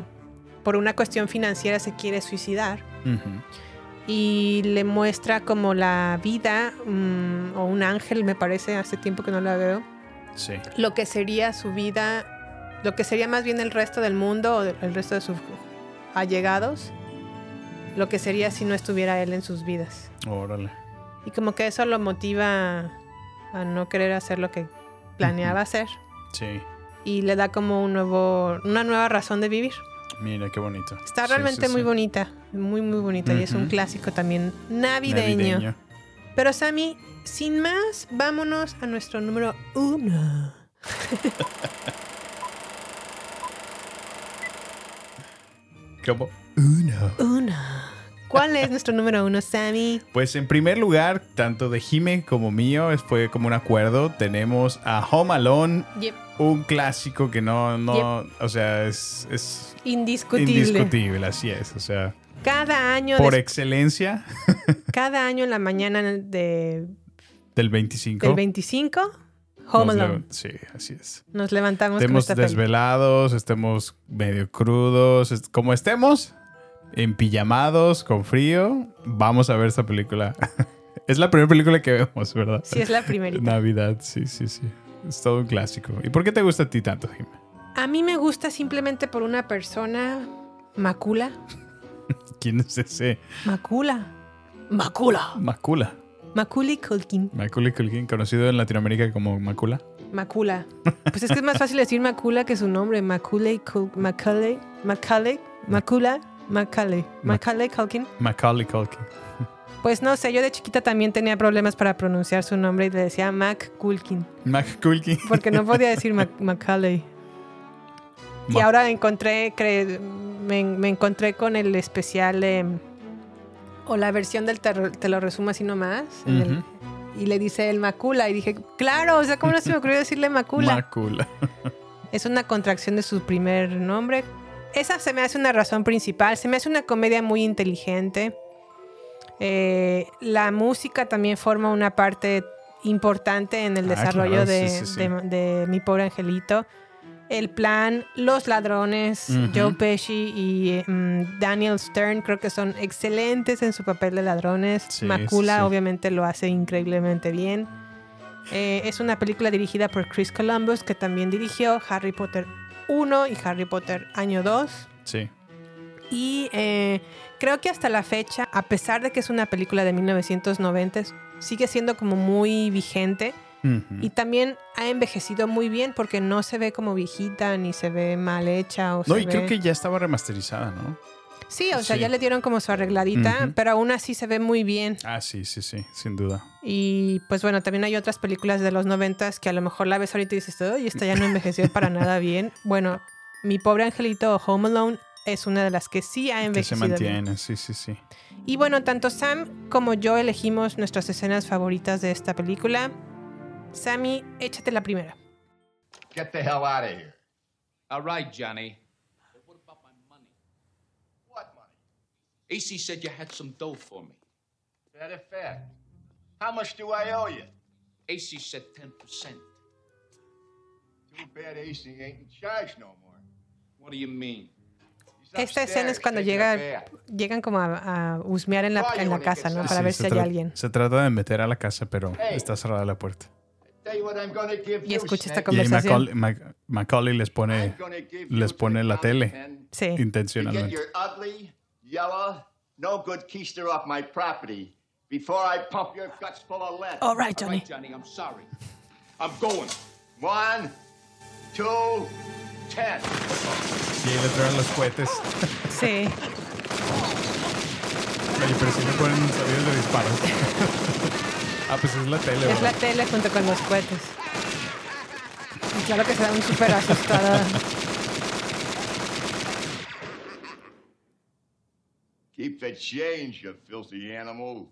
Speaker 2: por una cuestión financiera se quiere suicidar y le muestra como la vida mm, o un ángel, me parece, hace tiempo que no la veo,
Speaker 3: Sí.
Speaker 2: lo que sería su vida, lo que sería más bien el resto del mundo o el resto de sus allegados, lo que sería si no estuviera él en sus vidas.
Speaker 3: Órale.
Speaker 2: Y como que eso lo motiva a no querer hacer lo que planeaba hacer
Speaker 3: Sí.
Speaker 2: y le da como un nuevo, una nueva razón de vivir.
Speaker 3: Mira qué bonito.
Speaker 2: Está realmente
Speaker 3: sí,
Speaker 2: muy
Speaker 3: sí.
Speaker 2: bonita, muy muy bonita y es un clásico también navideño.
Speaker 3: Navideño.
Speaker 2: Pero Sammy, sin más, vámonos a nuestro número uno. (laughs)
Speaker 3: ¿Cómo? Uno.
Speaker 2: Uno. ¿Cuál es nuestro número uno, Sammy?
Speaker 3: Pues en primer lugar, tanto de Jime como mío, es- fue como un acuerdo. Tenemos a Home Alone,
Speaker 2: Yep.
Speaker 3: un clásico que no, no, o sea, es, es
Speaker 2: Indiscutible.
Speaker 3: indiscutible, así es. O sea,
Speaker 2: Cada año,
Speaker 3: por excelencia (laughs)
Speaker 2: cada año en la mañana de,
Speaker 3: del 25.
Speaker 2: del 25, Home Alone.
Speaker 3: Sí, así es.
Speaker 2: Nos levantamos con
Speaker 3: Estemos
Speaker 2: peli.
Speaker 3: desvelados, estemos medio crudos, est- como estemos, en pijamados, con frío, vamos a ver esta película. (laughs) es la primera película que vemos, ¿verdad?
Speaker 2: Sí, es la primerita. (laughs)
Speaker 3: Navidad, sí, sí, sí. Es todo un clásico. ¿Y por qué te gusta a ti tanto, Jim?
Speaker 2: A mí me gusta simplemente por una persona, Macula. (laughs)
Speaker 3: ¿Quién es ese?
Speaker 2: Macula. Macula.
Speaker 3: Macula.
Speaker 2: Macaulay Culkin.
Speaker 3: Macaulay Culkin, conocido en Latinoamérica como Macula.
Speaker 2: Macula. Pues es que es más fácil decir Macula que su nombre. Macaulay Cul- Macaulay. Macaulay. Macula. Macaulay. Macaulay Culkin.
Speaker 3: Macaulay Culkin. (laughs)
Speaker 2: Pues no sé, yo de chiquita también tenía problemas para pronunciar su nombre y le decía Mac Culkin.
Speaker 3: Mac Culkin.
Speaker 2: Porque no podía (laughs) decir Mac- Macaulay. Y
Speaker 3: Ma-
Speaker 2: ahora encontré, cre- me, me encontré con el especial de- o la versión del te, te lo resumo así nomás. el- y le dice el Macula. Y dije, claro, o sea, ¿cómo no se me ocurrió decirle Macula? (laughs)
Speaker 3: Macula.
Speaker 2: Es una contracción de su primer nombre. Esa se me hace una razón principal. Se me hace una comedia muy inteligente. Eh, la música también forma una parte importante en el
Speaker 3: Ah,
Speaker 2: desarrollo
Speaker 3: claro,
Speaker 2: de,
Speaker 3: sí, sí.
Speaker 2: de- de mi pobre angelito. El plan, los ladrones. Joe Pesci y mm, Daniel Stern creo que son excelentes en su papel de ladrones. Macula obviamente lo hace increíblemente bien. Eh, es una película dirigida por Chris Columbus que también dirigió Harry Potter 1 y Harry Potter año 2.
Speaker 3: Sí.
Speaker 2: Y eh, creo que hasta la fecha, a pesar de que es una película de 1990, sigue siendo como muy vigente. Y también ha envejecido muy bien porque no se ve como viejita ni se ve mal hecha. O
Speaker 3: No,
Speaker 2: se
Speaker 3: y creo que ya estaba remasterizada, ¿no?
Speaker 2: Sí, o sea,
Speaker 3: sí.
Speaker 2: ya le dieron como su arregladita,
Speaker 3: Ujú.
Speaker 2: pero aún así se ve muy bien.
Speaker 3: Ah, sí, sí, sí, sin duda.
Speaker 2: Y pues bueno, también hay otras películas de los noventas que a lo mejor la ves ahorita y dices, oye, esta ya no envejeció para nada bien. (laughs) Bueno, mi pobre angelito o Home Alone es una de las que sí ha
Speaker 3: Que se
Speaker 2: envejecido bien.
Speaker 3: mantiene, sí, sí, sí.
Speaker 2: Y bueno, tanto Sam como yo elegimos nuestras escenas favoritas de esta película. Sammy, échate la primera.
Speaker 7: Get the hell out of here.
Speaker 16: All right, Johnny.
Speaker 7: What money?
Speaker 16: AC said you had some dough for me.
Speaker 7: That a fact. How much do I owe you?
Speaker 16: AC said 10%.
Speaker 7: Too bad AC ain't in charge no more.
Speaker 16: What do you mean?
Speaker 2: Esta escena es cuando llega, llegan como a, a husmear en la, en la casa, ¿no? Para
Speaker 3: Sí,
Speaker 2: ver
Speaker 3: se
Speaker 2: si hay alguien.
Speaker 3: Se trata de meter a la casa, pero está cerrada la puerta.
Speaker 2: Y escucha esta
Speaker 7: Snake.
Speaker 3: Y ahí
Speaker 2: conversación.
Speaker 3: Macaulay, Mac- Macaulay les pone, les pone la tele
Speaker 2: Sí.
Speaker 3: Intencionalmente.
Speaker 7: Yellow, no good keister off my property before I pump your guts full of lead.
Speaker 2: All right, Johnny.
Speaker 16: Johnny, I'm sorry. I'm going.
Speaker 7: One, two, ten.
Speaker 3: Y ahí le traen los cohetes.
Speaker 2: Sí.
Speaker 3: Oye, pero si le ponen sonidos de disparos. ah, pues es la tele,
Speaker 2: Es la tele junto con los cohetes. Y claro que se da un súper asustada.
Speaker 7: Keep the change, you filthy animal.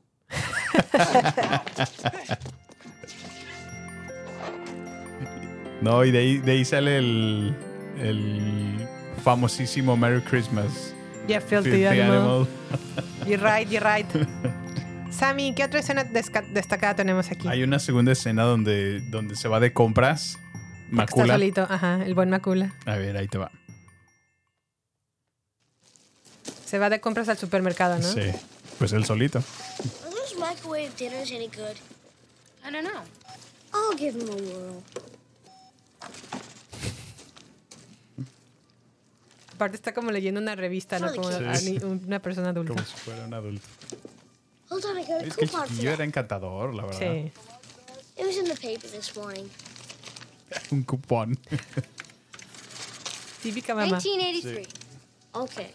Speaker 3: No, y de ahí, de ahí sale el, el famosísimo Merry Christmas.
Speaker 2: Yeah, filthy,
Speaker 3: Filthy
Speaker 2: animal.
Speaker 3: Animal.
Speaker 2: You're right, you're right. Sammy, ¿qué otra escena destacada tenemos aquí?
Speaker 3: Hay una segunda escena donde, donde se va de compras.
Speaker 2: Está solito, ajá, el buen Macula.
Speaker 3: A ver, ahí te va.
Speaker 2: Se va de compras al supermercado, ¿no?
Speaker 3: Sí. Pues él solito.
Speaker 17: Are those microwave dinners any good? I don't know. I'll give them a whirl.
Speaker 2: Aparte está como leyendo una revista, ¿no? Como
Speaker 3: Sí.
Speaker 2: una persona adulta.
Speaker 3: Como si fuera un adulto.
Speaker 17: Hold on, I got a
Speaker 3: Es que el
Speaker 17: coupon for
Speaker 3: chiquillo
Speaker 17: that.
Speaker 3: era encantador, la verdad.
Speaker 2: Sí.
Speaker 17: It was in the paper this morning. (laughs)
Speaker 3: Un cupón.
Speaker 2: Típica mamá.
Speaker 17: 1983. Okay.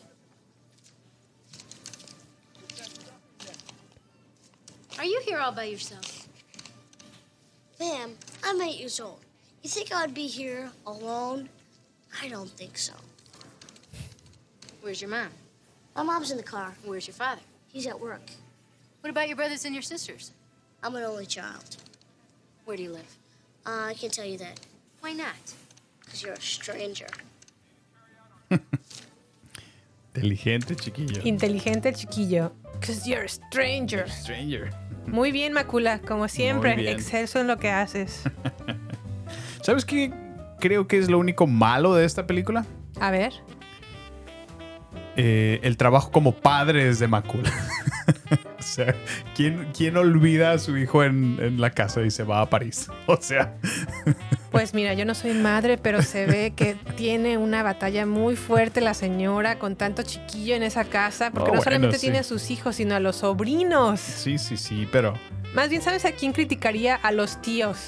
Speaker 18: Are you here all by yourself?
Speaker 17: Ma'am, I'm eight years old. You think I'd be here alone? I don't think so.
Speaker 18: Where's your mom?
Speaker 17: My mom's in the car.
Speaker 18: Where's your father?
Speaker 17: He's at work.
Speaker 18: What about your brothers and your sisters?
Speaker 17: I'm an only child.
Speaker 18: Where do you live?
Speaker 17: Uh, I can't tell you that.
Speaker 18: Why not?
Speaker 17: Because you're a stranger. (laughs)
Speaker 3: Inteligente chiquillo.
Speaker 2: Inteligente chiquillo. Cause you're a stranger.
Speaker 3: Stranger.
Speaker 2: Muy bien, Macula, como siempre. Excelso en lo que haces. (laughs)
Speaker 3: ¿Sabes qué creo que es lo único malo de esta película?
Speaker 2: A ver.
Speaker 3: Eh, el trabajo como padres de Macula. (laughs) o sea, ¿quién, quién olvida a su hijo en, en la casa y se va a París? (laughs) O sea,
Speaker 2: Pues mira, yo no soy madre, pero se ve que tiene una batalla muy fuerte la señora con tanto chiquillo en esa casa, porque
Speaker 3: Oh,
Speaker 2: no
Speaker 3: bueno,
Speaker 2: solamente
Speaker 3: sí.
Speaker 2: tiene a sus hijos, sino a los sobrinos.
Speaker 3: sí, sí, sí, pero
Speaker 2: Más bien, ¿sabes a quién criticaría? A los tíos.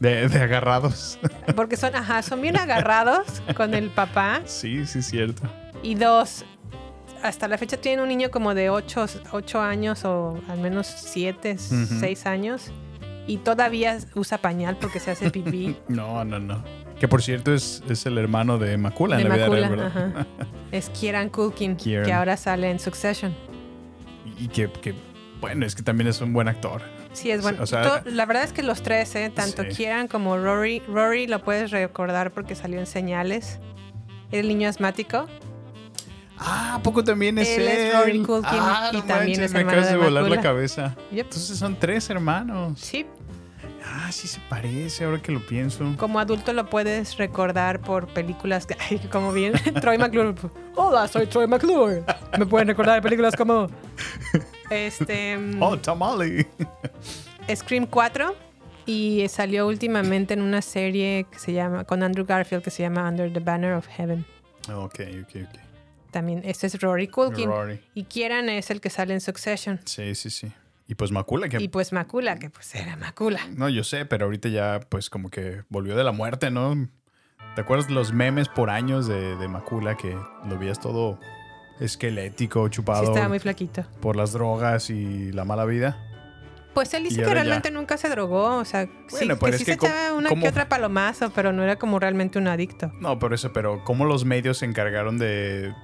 Speaker 3: de, de agarrados. (laughs)
Speaker 2: Porque son, ajá, son bien agarrados con el papá.
Speaker 3: sí, sí, cierto.
Speaker 2: Y dos, hasta la fecha tienen un niño como de 8, años o al menos 7,
Speaker 3: Ujú.
Speaker 2: 6 años. Y todavía usa pañal porque se hace pipí. (laughs)
Speaker 3: No, no, no. Que por cierto es, es el hermano de Macula
Speaker 2: de
Speaker 3: en la vida
Speaker 2: Macula,
Speaker 3: real, ¿verdad?
Speaker 2: ajá. (laughs) Es Kieran Culkin,
Speaker 3: Kieran.
Speaker 2: que ahora sale en Succession.
Speaker 3: Y que, que, bueno, es que también es un buen actor.
Speaker 2: Sí, es bueno.
Speaker 3: O sea,
Speaker 2: la verdad es que los tres, ¿eh? tanto
Speaker 3: Sí.
Speaker 2: Kieran como Rory. Rory lo puedes recordar porque salió en Señales. Era el niño asmático.
Speaker 3: Ah, ¿a poco también es
Speaker 2: Él
Speaker 3: él?
Speaker 2: es Rory Culkin
Speaker 3: ah,
Speaker 2: y
Speaker 3: no
Speaker 2: también
Speaker 3: manches,
Speaker 2: es
Speaker 3: me
Speaker 2: hermano
Speaker 3: acabas de,
Speaker 2: de
Speaker 3: volar la cabeza.
Speaker 2: Yep.
Speaker 3: Entonces son tres hermanos.
Speaker 2: Sí,
Speaker 3: Ah, sí se parece, ahora que lo pienso.
Speaker 2: Como adulto lo puedes recordar por películas que- (laughs) ay, como bien Troy McClure. Hola, soy Troy McClure. Me pueden recordar de películas como este mm,
Speaker 3: Oh, Tamale.
Speaker 2: Scream 4 y salió últimamente en una serie que se llama con Andrew Garfield que se llama Under the Banner of Heaven.
Speaker 3: ok, ok, ok.
Speaker 2: También este es Rory Culkin
Speaker 3: Rory.
Speaker 2: y Kieran es el que sale en Succession.
Speaker 3: Sí, sí, sí. Y pues Macula, que
Speaker 2: Y pues Macula, que pues era Macula.
Speaker 3: No, yo sé, pero ahorita ya, pues, como que volvió de la muerte, ¿no? ¿Te acuerdas de los memes por años de, de Macula que lo veías todo esquelético,
Speaker 2: Sí,
Speaker 3: chupado
Speaker 2: estaba muy flaquito.
Speaker 3: por las drogas y la mala vida?
Speaker 2: Pues él dice que
Speaker 3: ya.
Speaker 2: realmente nunca se drogó, o sea, sí,
Speaker 3: Bueno,
Speaker 2: que
Speaker 3: pero
Speaker 2: sí
Speaker 3: es
Speaker 2: se
Speaker 3: que como-
Speaker 2: echaba una que otra palomazo, pero no era como realmente un adicto.
Speaker 3: No, por eso, pero ¿cómo los medios se encargaron de,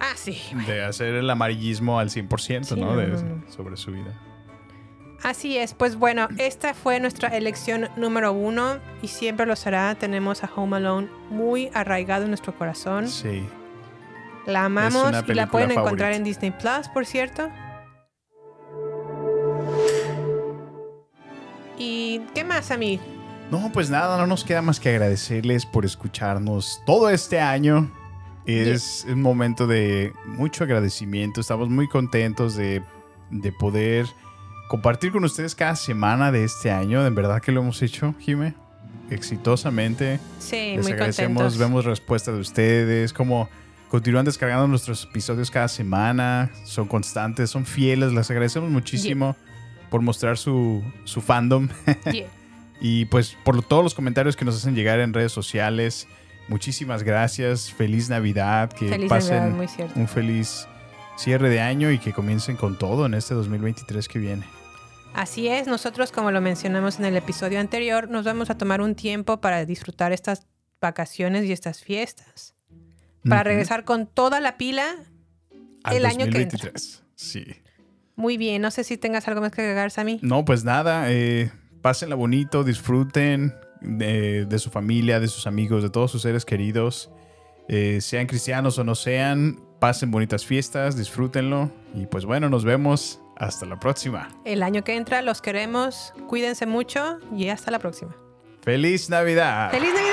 Speaker 2: Ah, sí.
Speaker 3: de hacer el amarillismo al 100%,
Speaker 2: Sí,
Speaker 3: ¿no?
Speaker 2: no,
Speaker 3: De-
Speaker 2: no, no.
Speaker 3: Sobre su vida.
Speaker 2: Así es, pues bueno, esta fue nuestra elección número uno y siempre lo será. Tenemos a Home Alone muy arraigado en nuestro corazón.
Speaker 3: Sí.
Speaker 2: La amamos y la pueden encontrar en Disney Plus, por cierto. ¿Y qué más, a mí?
Speaker 3: No, pues nada, no nos queda más que agradecerles por escucharnos todo este año. Es un momento de mucho agradecimiento. Estamos muy contentos de, de poder compartir con ustedes cada semana de este año. En verdad que lo hemos hecho, Jime, exitosamente.
Speaker 2: Sí,
Speaker 3: Les
Speaker 2: muy
Speaker 3: agradecemos,
Speaker 2: contentos.
Speaker 3: vemos respuesta de ustedes, como continúan descargando nuestros episodios cada semana, son constantes, son fieles, les agradecemos muchísimo por mostrar su, su fandom.
Speaker 2: Yeah. (laughs)
Speaker 3: y pues por todos los comentarios que nos hacen llegar en redes sociales, muchísimas gracias, feliz Navidad, que
Speaker 2: Feliz
Speaker 3: pasen
Speaker 2: Navidad, muy cierto.
Speaker 3: un feliz cierre de año y que comiencen con todo en este 2023 que viene.
Speaker 2: Así es, nosotros como lo mencionamos en el episodio anterior, nos vamos a tomar un tiempo para disfrutar estas vacaciones y estas fiestas. Para regresar con toda la pila
Speaker 3: Al
Speaker 2: el año que entra.
Speaker 3: 2023. Sí.
Speaker 2: Muy bien, no sé si tengas algo más que agregar, Sammy.
Speaker 3: No, pues nada, eh, pásenla bonito, disfruten de, de su familia, de sus amigos, de todos sus seres queridos. Eh, sean cristianos o no sean, pasen bonitas fiestas, disfrútenlo. Y pues bueno, nos vemos. Hasta la próxima.
Speaker 2: El año que entra los queremos, cuídense mucho y hasta la próxima.
Speaker 3: ¡Feliz Navidad!
Speaker 2: ¡Feliz Navidad!